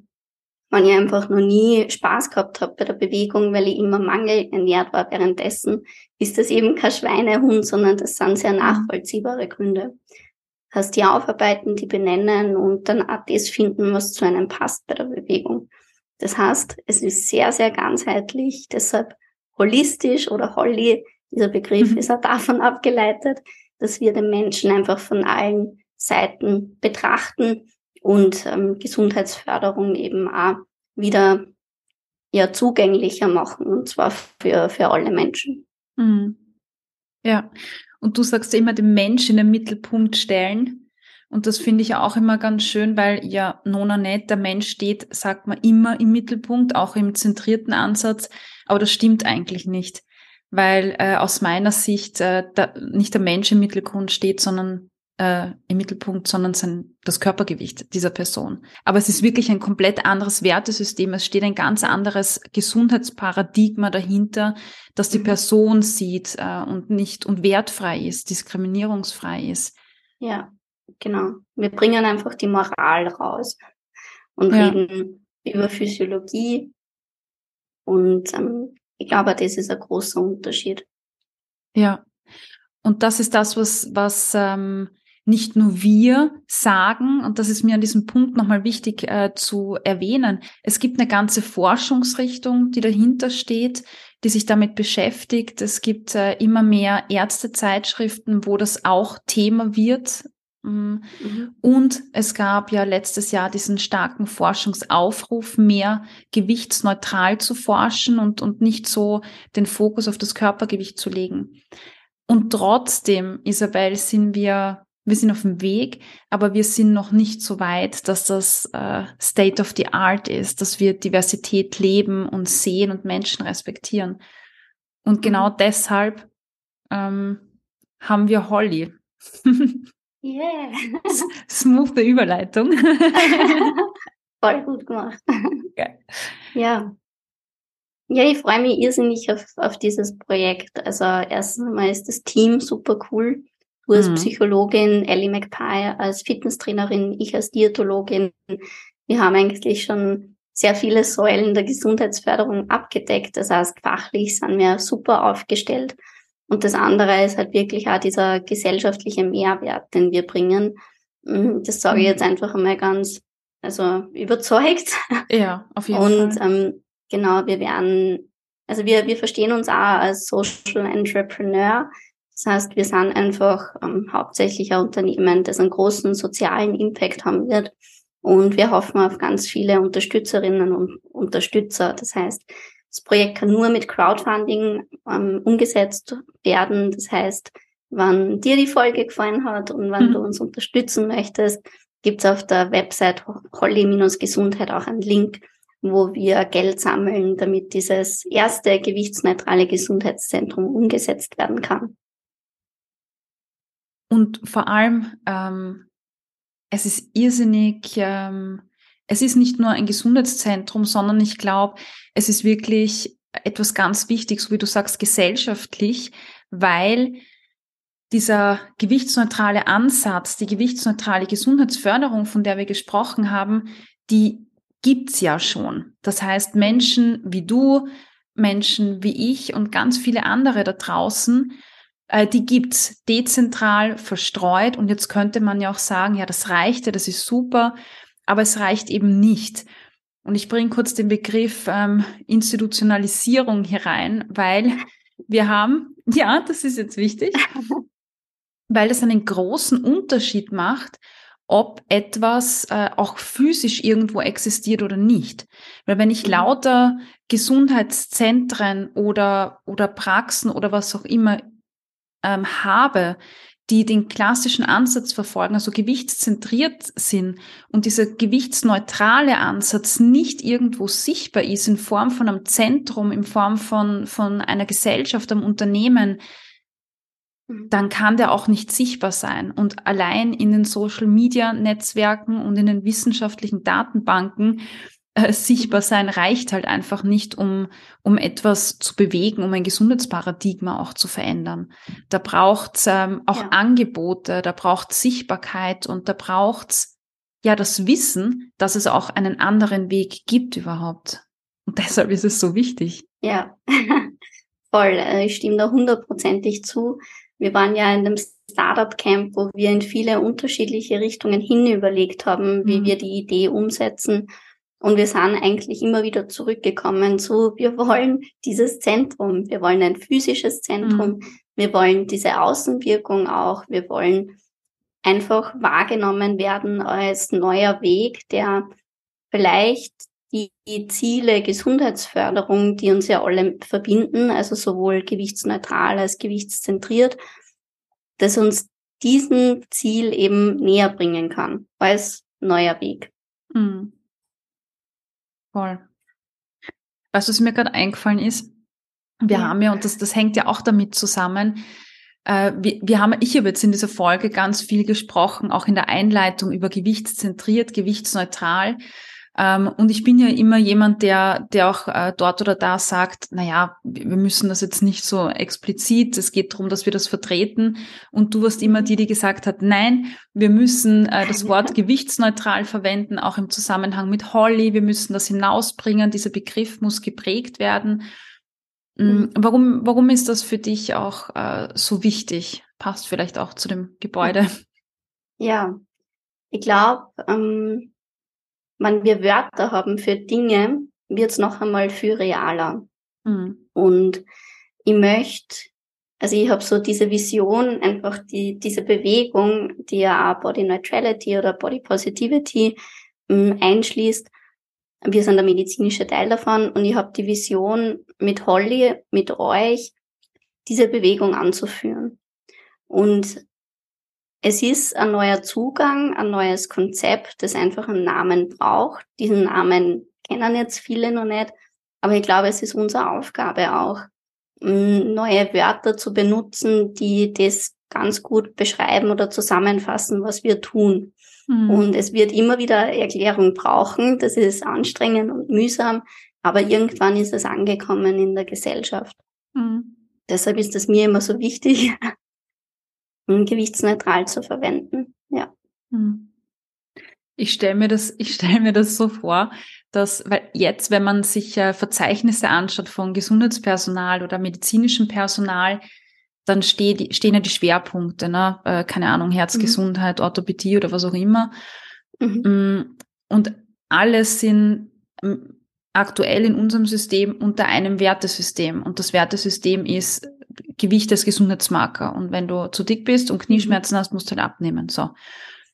[SPEAKER 2] wenn ich einfach noch nie Spaß gehabt habe bei der Bewegung, weil ich immer mangelernährt war währenddessen, ist das eben kein Schweinehund, sondern das sind sehr mhm. nachvollziehbare Gründe. Das heißt, die aufarbeiten, die benennen und dann auch das finden, was zu einem passt bei der Bewegung. Das heißt, es ist sehr, sehr ganzheitlich, deshalb holistisch oder Holly, dieser Begriff mhm. ist auch davon abgeleitet, dass wir den Menschen einfach von allen Seiten betrachten und ähm, Gesundheitsförderung eben auch wieder ja zugänglicher machen und zwar für, für alle Menschen.
[SPEAKER 1] Mhm. Ja, und du sagst immer den Mensch in den Mittelpunkt stellen. Und das finde ich auch immer ganz schön, weil ja Nona nicht, der Mensch steht, sagt man immer im Mittelpunkt, auch im zentrierten Ansatz. Aber das stimmt eigentlich nicht, weil äh, aus meiner Sicht äh, da, nicht der Mensch im Mittelpunkt steht, sondern äh, im Mittelpunkt, sondern sein, das Körpergewicht dieser Person. Aber es ist wirklich ein komplett anderes Wertesystem. Es steht ein ganz anderes Gesundheitsparadigma dahinter, dass die mhm. Person sieht äh, und nicht und wertfrei ist, diskriminierungsfrei ist.
[SPEAKER 2] Ja, genau. Wir bringen einfach die Moral raus und ja. reden über Physiologie. Und ähm, ich glaube, das ist ein großer Unterschied.
[SPEAKER 1] Ja. Und das ist das, was, was ähm, nicht nur wir sagen, und das ist mir an diesem Punkt nochmal wichtig äh, zu erwähnen, es gibt eine ganze Forschungsrichtung, die dahinter steht, die sich damit beschäftigt. Es gibt äh, immer mehr Ärztezeitschriften, wo das auch Thema wird. Mm. Mhm. Und es gab ja letztes Jahr diesen starken Forschungsaufruf, mehr gewichtsneutral zu forschen und, und nicht so den Fokus auf das Körpergewicht zu legen. Und trotzdem, Isabel, sind wir wir sind auf dem Weg, aber wir sind noch nicht so weit, dass das äh, State of the Art ist, dass wir Diversität leben und sehen und Menschen respektieren. Und genau mhm. deshalb ähm, haben wir Holly.
[SPEAKER 2] yeah.
[SPEAKER 1] Smooth Überleitung.
[SPEAKER 2] Voll gut gemacht. Okay. Ja. Ja, ich freue mich irrsinnig auf, auf dieses Projekt. Also erstens mal ist das Team super cool. Du als mhm. Psychologin, Ellie McPie als Fitnesstrainerin, ich als Diätologin. Wir haben eigentlich schon sehr viele Säulen der Gesundheitsförderung abgedeckt. Das heißt, fachlich sind wir super aufgestellt. Und das andere ist halt wirklich auch dieser gesellschaftliche Mehrwert, den wir bringen. Mhm, das sage ich jetzt mhm. einfach einmal ganz, also überzeugt.
[SPEAKER 1] Ja, auf jeden
[SPEAKER 2] Und,
[SPEAKER 1] Fall.
[SPEAKER 2] Und ähm, genau, wir werden, also wir, wir verstehen uns auch als Social Entrepreneur. Das heißt, wir sind einfach ähm, hauptsächlich ein Unternehmen, das einen großen sozialen Impact haben wird. Und wir hoffen auf ganz viele Unterstützerinnen und Unterstützer. Das heißt, das Projekt kann nur mit Crowdfunding ähm, umgesetzt werden. Das heißt, wenn dir die Folge gefallen hat und wenn mhm. du uns unterstützen möchtest, gibt's auf der Website Holly-Gesundheit auch einen Link, wo wir Geld sammeln, damit dieses erste gewichtsneutrale Gesundheitszentrum umgesetzt werden kann.
[SPEAKER 1] Und vor allem, ähm, es ist irrsinnig, ähm, es ist nicht nur ein Gesundheitszentrum, sondern ich glaube, es ist wirklich etwas ganz Wichtiges, wie du sagst, gesellschaftlich, weil dieser gewichtsneutrale Ansatz, die gewichtsneutrale Gesundheitsförderung, von der wir gesprochen haben, die gibt's ja schon. Das heißt, Menschen wie du, Menschen wie ich und ganz viele andere da draußen die gibt's dezentral verstreut und jetzt könnte man ja auch sagen, ja, das reicht ja, das ist super, aber es reicht eben nicht. Und ich bringe kurz den Begriff ähm, Institutionalisierung hier rein, weil wir haben, ja, das ist jetzt wichtig, weil es einen großen Unterschied macht, ob etwas äh, auch physisch irgendwo existiert oder nicht. Weil wenn ich mhm. lauter Gesundheitszentren oder, oder Praxen oder was auch immer ähm, habe, die den klassischen Ansatz verfolgen, also gewichtszentriert sind und dieser gewichtsneutrale Ansatz nicht irgendwo sichtbar ist in Form von einem Zentrum, in Form von, von einer Gesellschaft, einem Unternehmen, mhm. dann kann der auch nicht sichtbar sein. Und allein in den Social-Media-Netzwerken und in den wissenschaftlichen Datenbanken äh, sichtbar sein reicht halt einfach nicht, um, um etwas zu bewegen, um ein Gesundheitsparadigma auch zu verändern. Da braucht's ähm, auch ja. Angebote, da braucht Sichtbarkeit und da braucht's ja das Wissen, dass es auch einen anderen Weg gibt überhaupt. Und deshalb ist es so wichtig.
[SPEAKER 2] Ja, voll. Äh, ich stimme da hundertprozentig zu. Wir waren ja in einem Startup Camp, wo wir in viele unterschiedliche Richtungen hin überlegt haben, wie mhm. wir die Idee umsetzen. Und wir sind eigentlich immer wieder zurückgekommen zu, wir wollen dieses Zentrum, wir wollen ein physisches Zentrum, mhm. wir wollen diese Außenwirkung auch, wir wollen einfach wahrgenommen werden als neuer Weg, der vielleicht die, die Ziele Gesundheitsförderung, die uns ja alle verbinden, also sowohl gewichtsneutral als gewichtszentriert, dass uns diesen Ziel eben näher bringen kann als neuer Weg. Mhm.
[SPEAKER 1] Voll. Weißt du, was mir gerade eingefallen ist? Wir ja. haben ja, und das, das hängt ja auch damit zusammen, äh, wir, wir haben, ich habe jetzt in dieser Folge ganz viel gesprochen, auch in der Einleitung über gewichtszentriert, gewichtsneutral. Ähm, und ich bin ja immer jemand, der, der auch äh, dort oder da sagt, na ja, wir müssen das jetzt nicht so explizit, es geht darum, dass wir das vertreten. Und du warst immer die, die gesagt hat, nein, wir müssen äh, das Wort gewichtsneutral verwenden, auch im Zusammenhang mit Holly, wir müssen das hinausbringen, dieser Begriff muss geprägt werden. Mm, mhm. Warum, warum ist das für dich auch äh, so wichtig? Passt vielleicht auch zu dem Gebäude.
[SPEAKER 2] Ja, ich glaube, ähm wenn wir Wörter haben für Dinge, wird es noch einmal viel realer. Mhm. Und ich möchte, also ich habe so diese Vision, einfach die, diese Bewegung, die ja auch Body Neutrality oder Body Positivity ähm, einschließt. Wir sind der medizinische Teil davon und ich habe die Vision mit Holly, mit euch, diese Bewegung anzuführen. Und es ist ein neuer Zugang, ein neues Konzept, das einfach einen Namen braucht. Diesen Namen kennen jetzt viele noch nicht, aber ich glaube, es ist unsere Aufgabe auch, neue Wörter zu benutzen, die das ganz gut beschreiben oder zusammenfassen, was wir tun. Mhm. Und es wird immer wieder Erklärung brauchen. Das ist anstrengend und mühsam, aber irgendwann ist es angekommen in der Gesellschaft. Mhm. Deshalb ist es mir immer so wichtig, gewichtsneutral zu verwenden. Ja. Hm.
[SPEAKER 1] Ich stelle mir das, ich stelle mir das so vor, dass, weil jetzt, wenn man sich äh, Verzeichnisse anschaut von Gesundheitspersonal oder medizinischem Personal, dann steht, stehen ja die Schwerpunkte, ne? Äh, keine Ahnung, Herzgesundheit, mhm. Orthopädie oder was auch immer. Mhm. Mm, und alles sind mm, aktuell in unserem System unter einem Wertesystem. Und das Wertesystem ist Gewicht als Gesundheitsmarker. Und wenn du zu dick bist und Knieschmerzen hast, musst du halt abnehmen. So.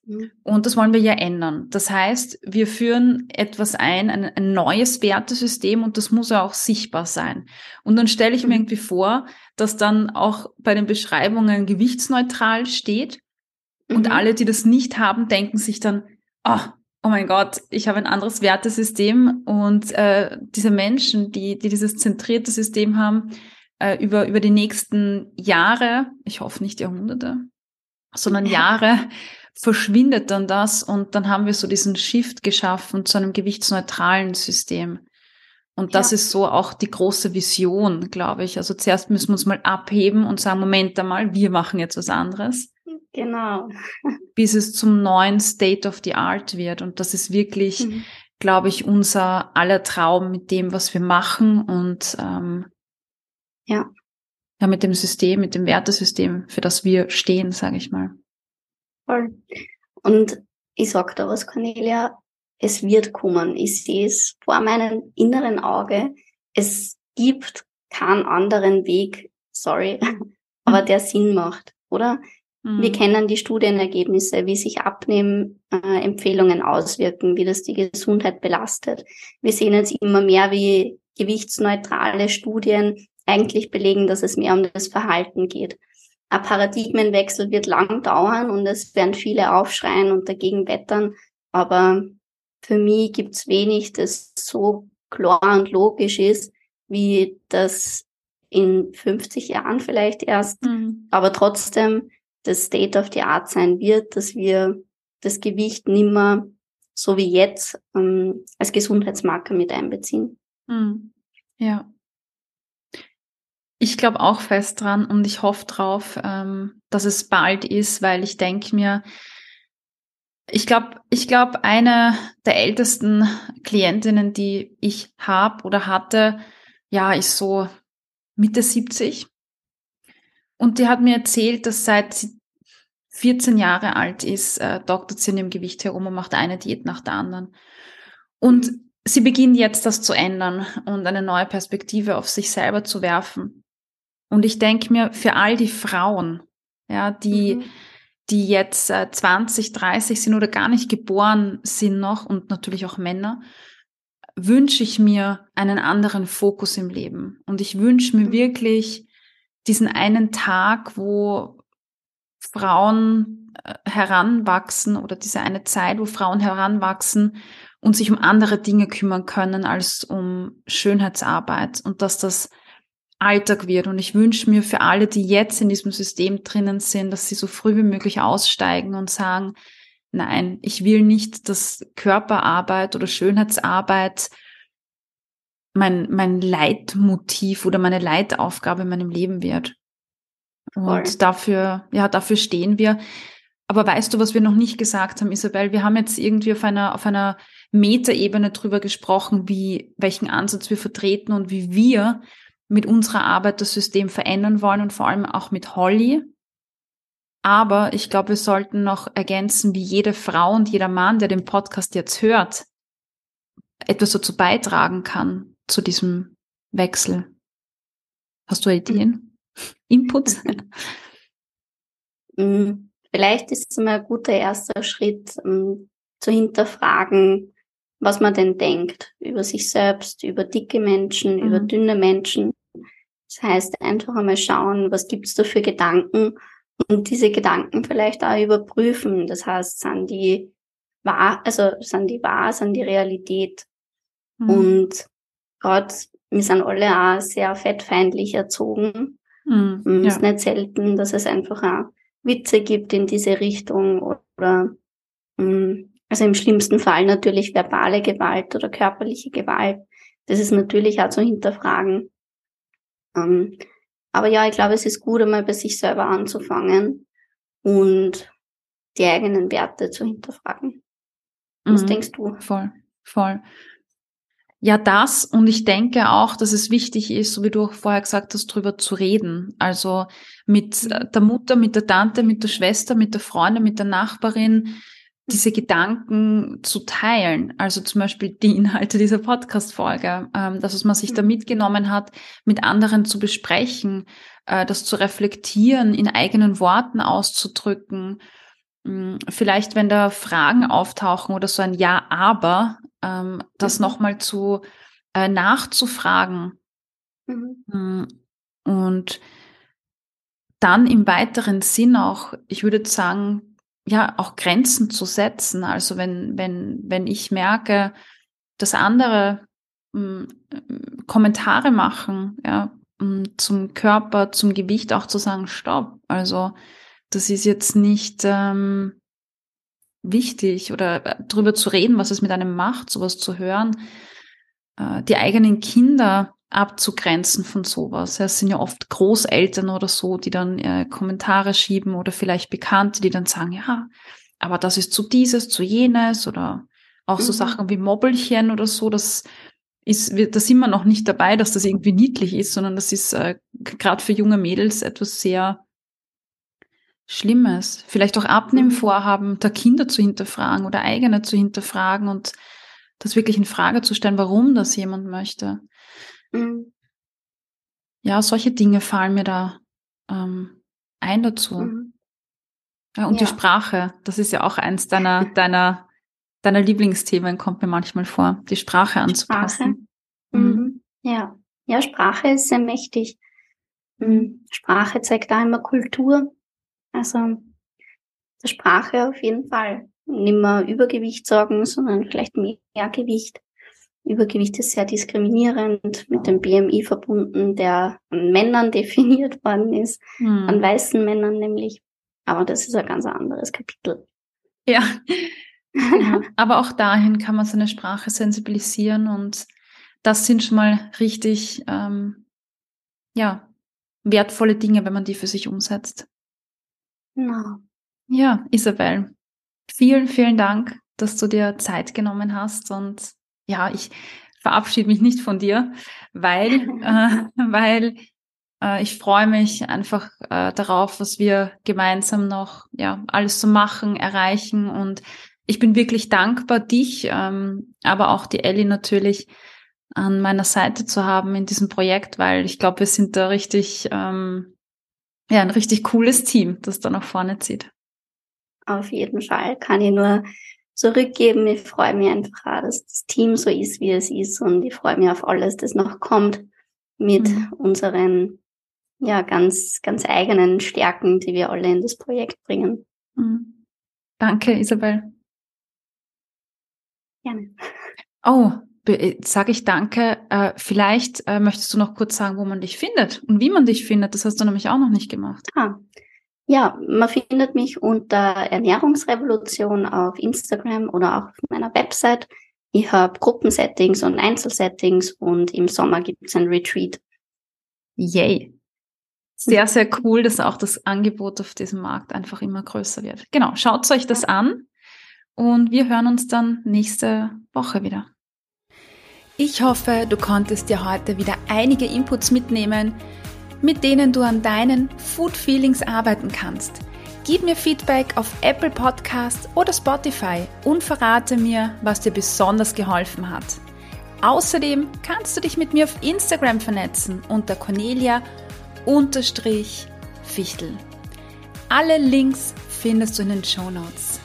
[SPEAKER 1] Mhm. Und das wollen wir ja ändern. Das heißt, wir führen etwas ein, ein, ein neues Wertesystem und das muss ja auch sichtbar sein. Und dann stelle ich mir mhm. irgendwie vor, dass dann auch bei den Beschreibungen gewichtsneutral steht. Und mhm. alle, die das nicht haben, denken sich dann, oh, oh mein Gott, ich habe ein anderes Wertesystem. Und äh, diese Menschen, die, die dieses zentrierte System haben, äh, über, über die nächsten Jahre, ich hoffe nicht Jahrhunderte, sondern Jahre, verschwindet dann das und dann haben wir so diesen Shift geschaffen zu einem gewichtsneutralen System. Und das ja. ist so auch die große Vision, glaube ich. Also zuerst müssen wir uns mal abheben und sagen, Moment einmal, wir machen jetzt was anderes.
[SPEAKER 2] Genau.
[SPEAKER 1] bis es zum neuen State of the Art wird. Und das ist wirklich, mhm. glaube ich, unser aller Traum mit dem, was wir machen. Und ähm,
[SPEAKER 2] ja.
[SPEAKER 1] Ja, mit dem System, mit dem Wertesystem, für das wir stehen, sage ich mal.
[SPEAKER 2] Voll. Und ich sag da was, Cornelia, es wird kommen. Ich sehe es vor meinem inneren Auge. Es gibt keinen anderen Weg, sorry, aber der Sinn macht, oder? Mhm. Wir kennen die Studienergebnisse, wie sich Abnehmempfehlungen äh, auswirken, wie das die Gesundheit belastet. Wir sehen jetzt immer mehr, wie gewichtsneutrale Studien eigentlich belegen, dass es mehr um das Verhalten geht. Ein Paradigmenwechsel wird lang dauern und es werden viele aufschreien und dagegen wettern, aber für mich gibt's wenig, das so klar und logisch ist, wie das in 50 Jahren vielleicht erst, mhm. aber trotzdem das State of the Art sein wird, dass wir das Gewicht nimmer so wie jetzt ähm, als Gesundheitsmarker mit einbeziehen.
[SPEAKER 1] Mhm. Ja. Ich glaube auch fest dran und ich hoffe drauf, ähm, dass es bald ist, weil ich denke mir, ich glaube, ich glaube, eine der ältesten Klientinnen, die ich habe oder hatte, ja, ist so Mitte 70. Und die hat mir erzählt, dass seit sie 14 Jahre alt ist, äh, doktert sie in ihrem Gewicht herum und macht eine Diät nach der anderen. Und sie beginnt jetzt das zu ändern und eine neue Perspektive auf sich selber zu werfen. Und ich denke mir, für all die Frauen, ja, die, mhm die jetzt äh, 20, 30 sind oder gar nicht geboren sind noch und natürlich auch Männer, wünsche ich mir einen anderen Fokus im Leben. Und ich wünsche mir wirklich diesen einen Tag, wo Frauen äh, heranwachsen oder diese eine Zeit, wo Frauen heranwachsen und sich um andere Dinge kümmern können als um Schönheitsarbeit und dass das Alltag wird. Und ich wünsche mir für alle, die jetzt in diesem System drinnen sind, dass sie so früh wie möglich aussteigen und sagen, nein, ich will nicht, dass Körperarbeit oder Schönheitsarbeit mein, mein Leitmotiv oder meine Leitaufgabe in meinem Leben wird. Und Voll. dafür, ja, dafür stehen wir. Aber weißt du, was wir noch nicht gesagt haben, Isabel? Wir haben jetzt irgendwie auf einer, auf einer Metaebene drüber gesprochen, wie, welchen Ansatz wir vertreten und wie wir mit unserer Arbeit das System verändern wollen und vor allem auch mit Holly. Aber ich glaube, wir sollten noch ergänzen, wie jede Frau und jeder Mann, der den Podcast jetzt hört, etwas dazu beitragen kann zu diesem Wechsel. Hast du Ideen? Inputs?
[SPEAKER 2] Mm, vielleicht ist es mal ein guter erster Schritt, um zu hinterfragen, was man denn denkt über sich selbst, über dicke Menschen, mhm. über dünne Menschen, das heißt, einfach einmal schauen, was gibt's da für Gedanken und diese Gedanken vielleicht auch überprüfen. Das heißt, sind die wahr, also sind die wahr, sind die Realität. Mhm. Und gerade, wir sind alle auch sehr fettfeindlich erzogen. Mhm, ja. Es ist nicht selten, dass es einfach auch Witze gibt in diese Richtung oder mm, also im schlimmsten Fall natürlich verbale Gewalt oder körperliche Gewalt. Das ist natürlich auch zu hinterfragen. Ähm, aber ja, ich glaube, es ist gut, einmal bei sich selber anzufangen und die eigenen Werte zu hinterfragen. Was mhm. denkst du?
[SPEAKER 1] Voll, voll. Ja, das und ich denke auch, dass es wichtig ist, so wie du auch vorher gesagt hast, drüber zu reden. Also mit der Mutter, mit der Tante, mit der Schwester, mit der Freundin, mit der Nachbarin, diese Gedanken zu teilen. Also zum Beispiel die Inhalte dieser Podcast-Folge, ähm, dass man sich da mitgenommen hat, mit anderen zu besprechen, äh, das zu reflektieren, in eigenen Worten auszudrücken. Ähm, vielleicht, wenn da Fragen auftauchen oder so ein Ja, aber, ähm, das mhm. nochmal zu äh, nachzufragen. Mhm. Mm, und dann im weiteren Sinn auch, ich würde sagen, ja auch Grenzen zu setzen. Also wenn, wenn, wenn ich merke, dass andere mh, hm, Kommentare machen, ja, mh, hm, zum Körper, zum Gewicht auch zu sagen, stopp. Also das ist jetzt nicht ähm, wichtig oder äh, darüber zu reden, was es mit einem macht, sowas zu hören. Äh, die eigenen Kinder abzugrenzen von sowas. Es sind ja oft Großeltern oder so, die dann äh, Kommentare schieben oder vielleicht Bekannte, die dann sagen, ja, aber das ist zu dieses, zu jenes oder auch so mhm. Sachen wie Mobbelchen oder so, das ist, da sind wir noch nicht dabei, dass das irgendwie niedlich ist, sondern das ist äh, gerade für junge Mädels etwas sehr, Schlimmes. Vielleicht auch Abnehmvorhaben der Kinder zu hinterfragen oder eigene zu hinterfragen und das wirklich in Frage zu stellen, warum das jemand möchte. Mhm. Ja, solche Dinge fallen mir da ähm, ein dazu. Mhm. Ja, und ja. die Sprache, das ist ja auch eins deiner, deiner, deiner Lieblingsthemen, kommt mir manchmal vor, die Sprache anzupassen.
[SPEAKER 2] Sprache. Mhm. mhm. Ja. ja, Sprache ist sehr mächtig. Mhm. Sprache zeigt da immer Kultur. Also der Sprache auf jeden Fall. Nicht mehr Übergewicht sorgen, sondern vielleicht mehr Gewicht. Übergewicht ist sehr diskriminierend, mit dem BMI verbunden, der an Männern definiert worden ist, hm. an weißen Männern nämlich. Aber das ist ein ganz anderes Kapitel.
[SPEAKER 1] Ja. ja. Aber auch dahin kann man seine Sprache sensibilisieren und das sind schon mal richtig, ähm, ja, wertvolle Dinge, wenn man die für sich umsetzt.
[SPEAKER 2] Genau.
[SPEAKER 1] Ja, Isabel, vielen, vielen Dank, dass du dir Zeit genommen hast und ja, ich verabschiede mich nicht von dir, weil, äh, weil äh, ich freue mich einfach äh, darauf, was wir gemeinsam noch ja alles zu so machen, erreichen und ich bin wirklich dankbar, dich, ähm, aber auch die Ellie natürlich an meiner Seite zu haben in diesem Projekt, weil ich glaube, wir sind da richtig, ähm, ja, ein richtig cooles Team, das da nach vorne zieht.
[SPEAKER 2] Auf jeden Fall kann ich nur zurückgeben. Ich freue mich einfach, dass das Team so ist, wie es ist und ich freue mich auf alles, das noch kommt mit mhm. unseren ja ganz ganz eigenen Stärken, die wir alle in das Projekt bringen.
[SPEAKER 1] Mhm. Danke, Isabel.
[SPEAKER 2] Gerne.
[SPEAKER 1] Oh, sage ich danke. Äh, vielleicht äh, möchtest du noch kurz sagen, wo man dich findet und wie man dich findet. Das hast du nämlich auch noch nicht gemacht.
[SPEAKER 2] Ah. Ja, man findet mich unter Ernährungsrevolution auf Instagram oder auch auf meiner Website. Ich habe Gruppensettings und Einzelsettings und im Sommer gibt es ein Retreat.
[SPEAKER 1] Yay. Sehr, sehr cool, dass auch das Angebot auf diesem Markt einfach immer größer wird. Genau, schaut euch das an und wir hören uns dann nächste Woche wieder. Ich hoffe, du konntest dir heute wieder einige Inputs mitnehmen, mit denen du an deinen Food Feelings arbeiten kannst. Gib mir Feedback auf Apple Podcasts oder Spotify und verrate mir, was dir besonders geholfen hat. Außerdem kannst du dich mit mir auf Instagram vernetzen unter Cornelia-Fichtel. Alle Links findest du in den Show Notes.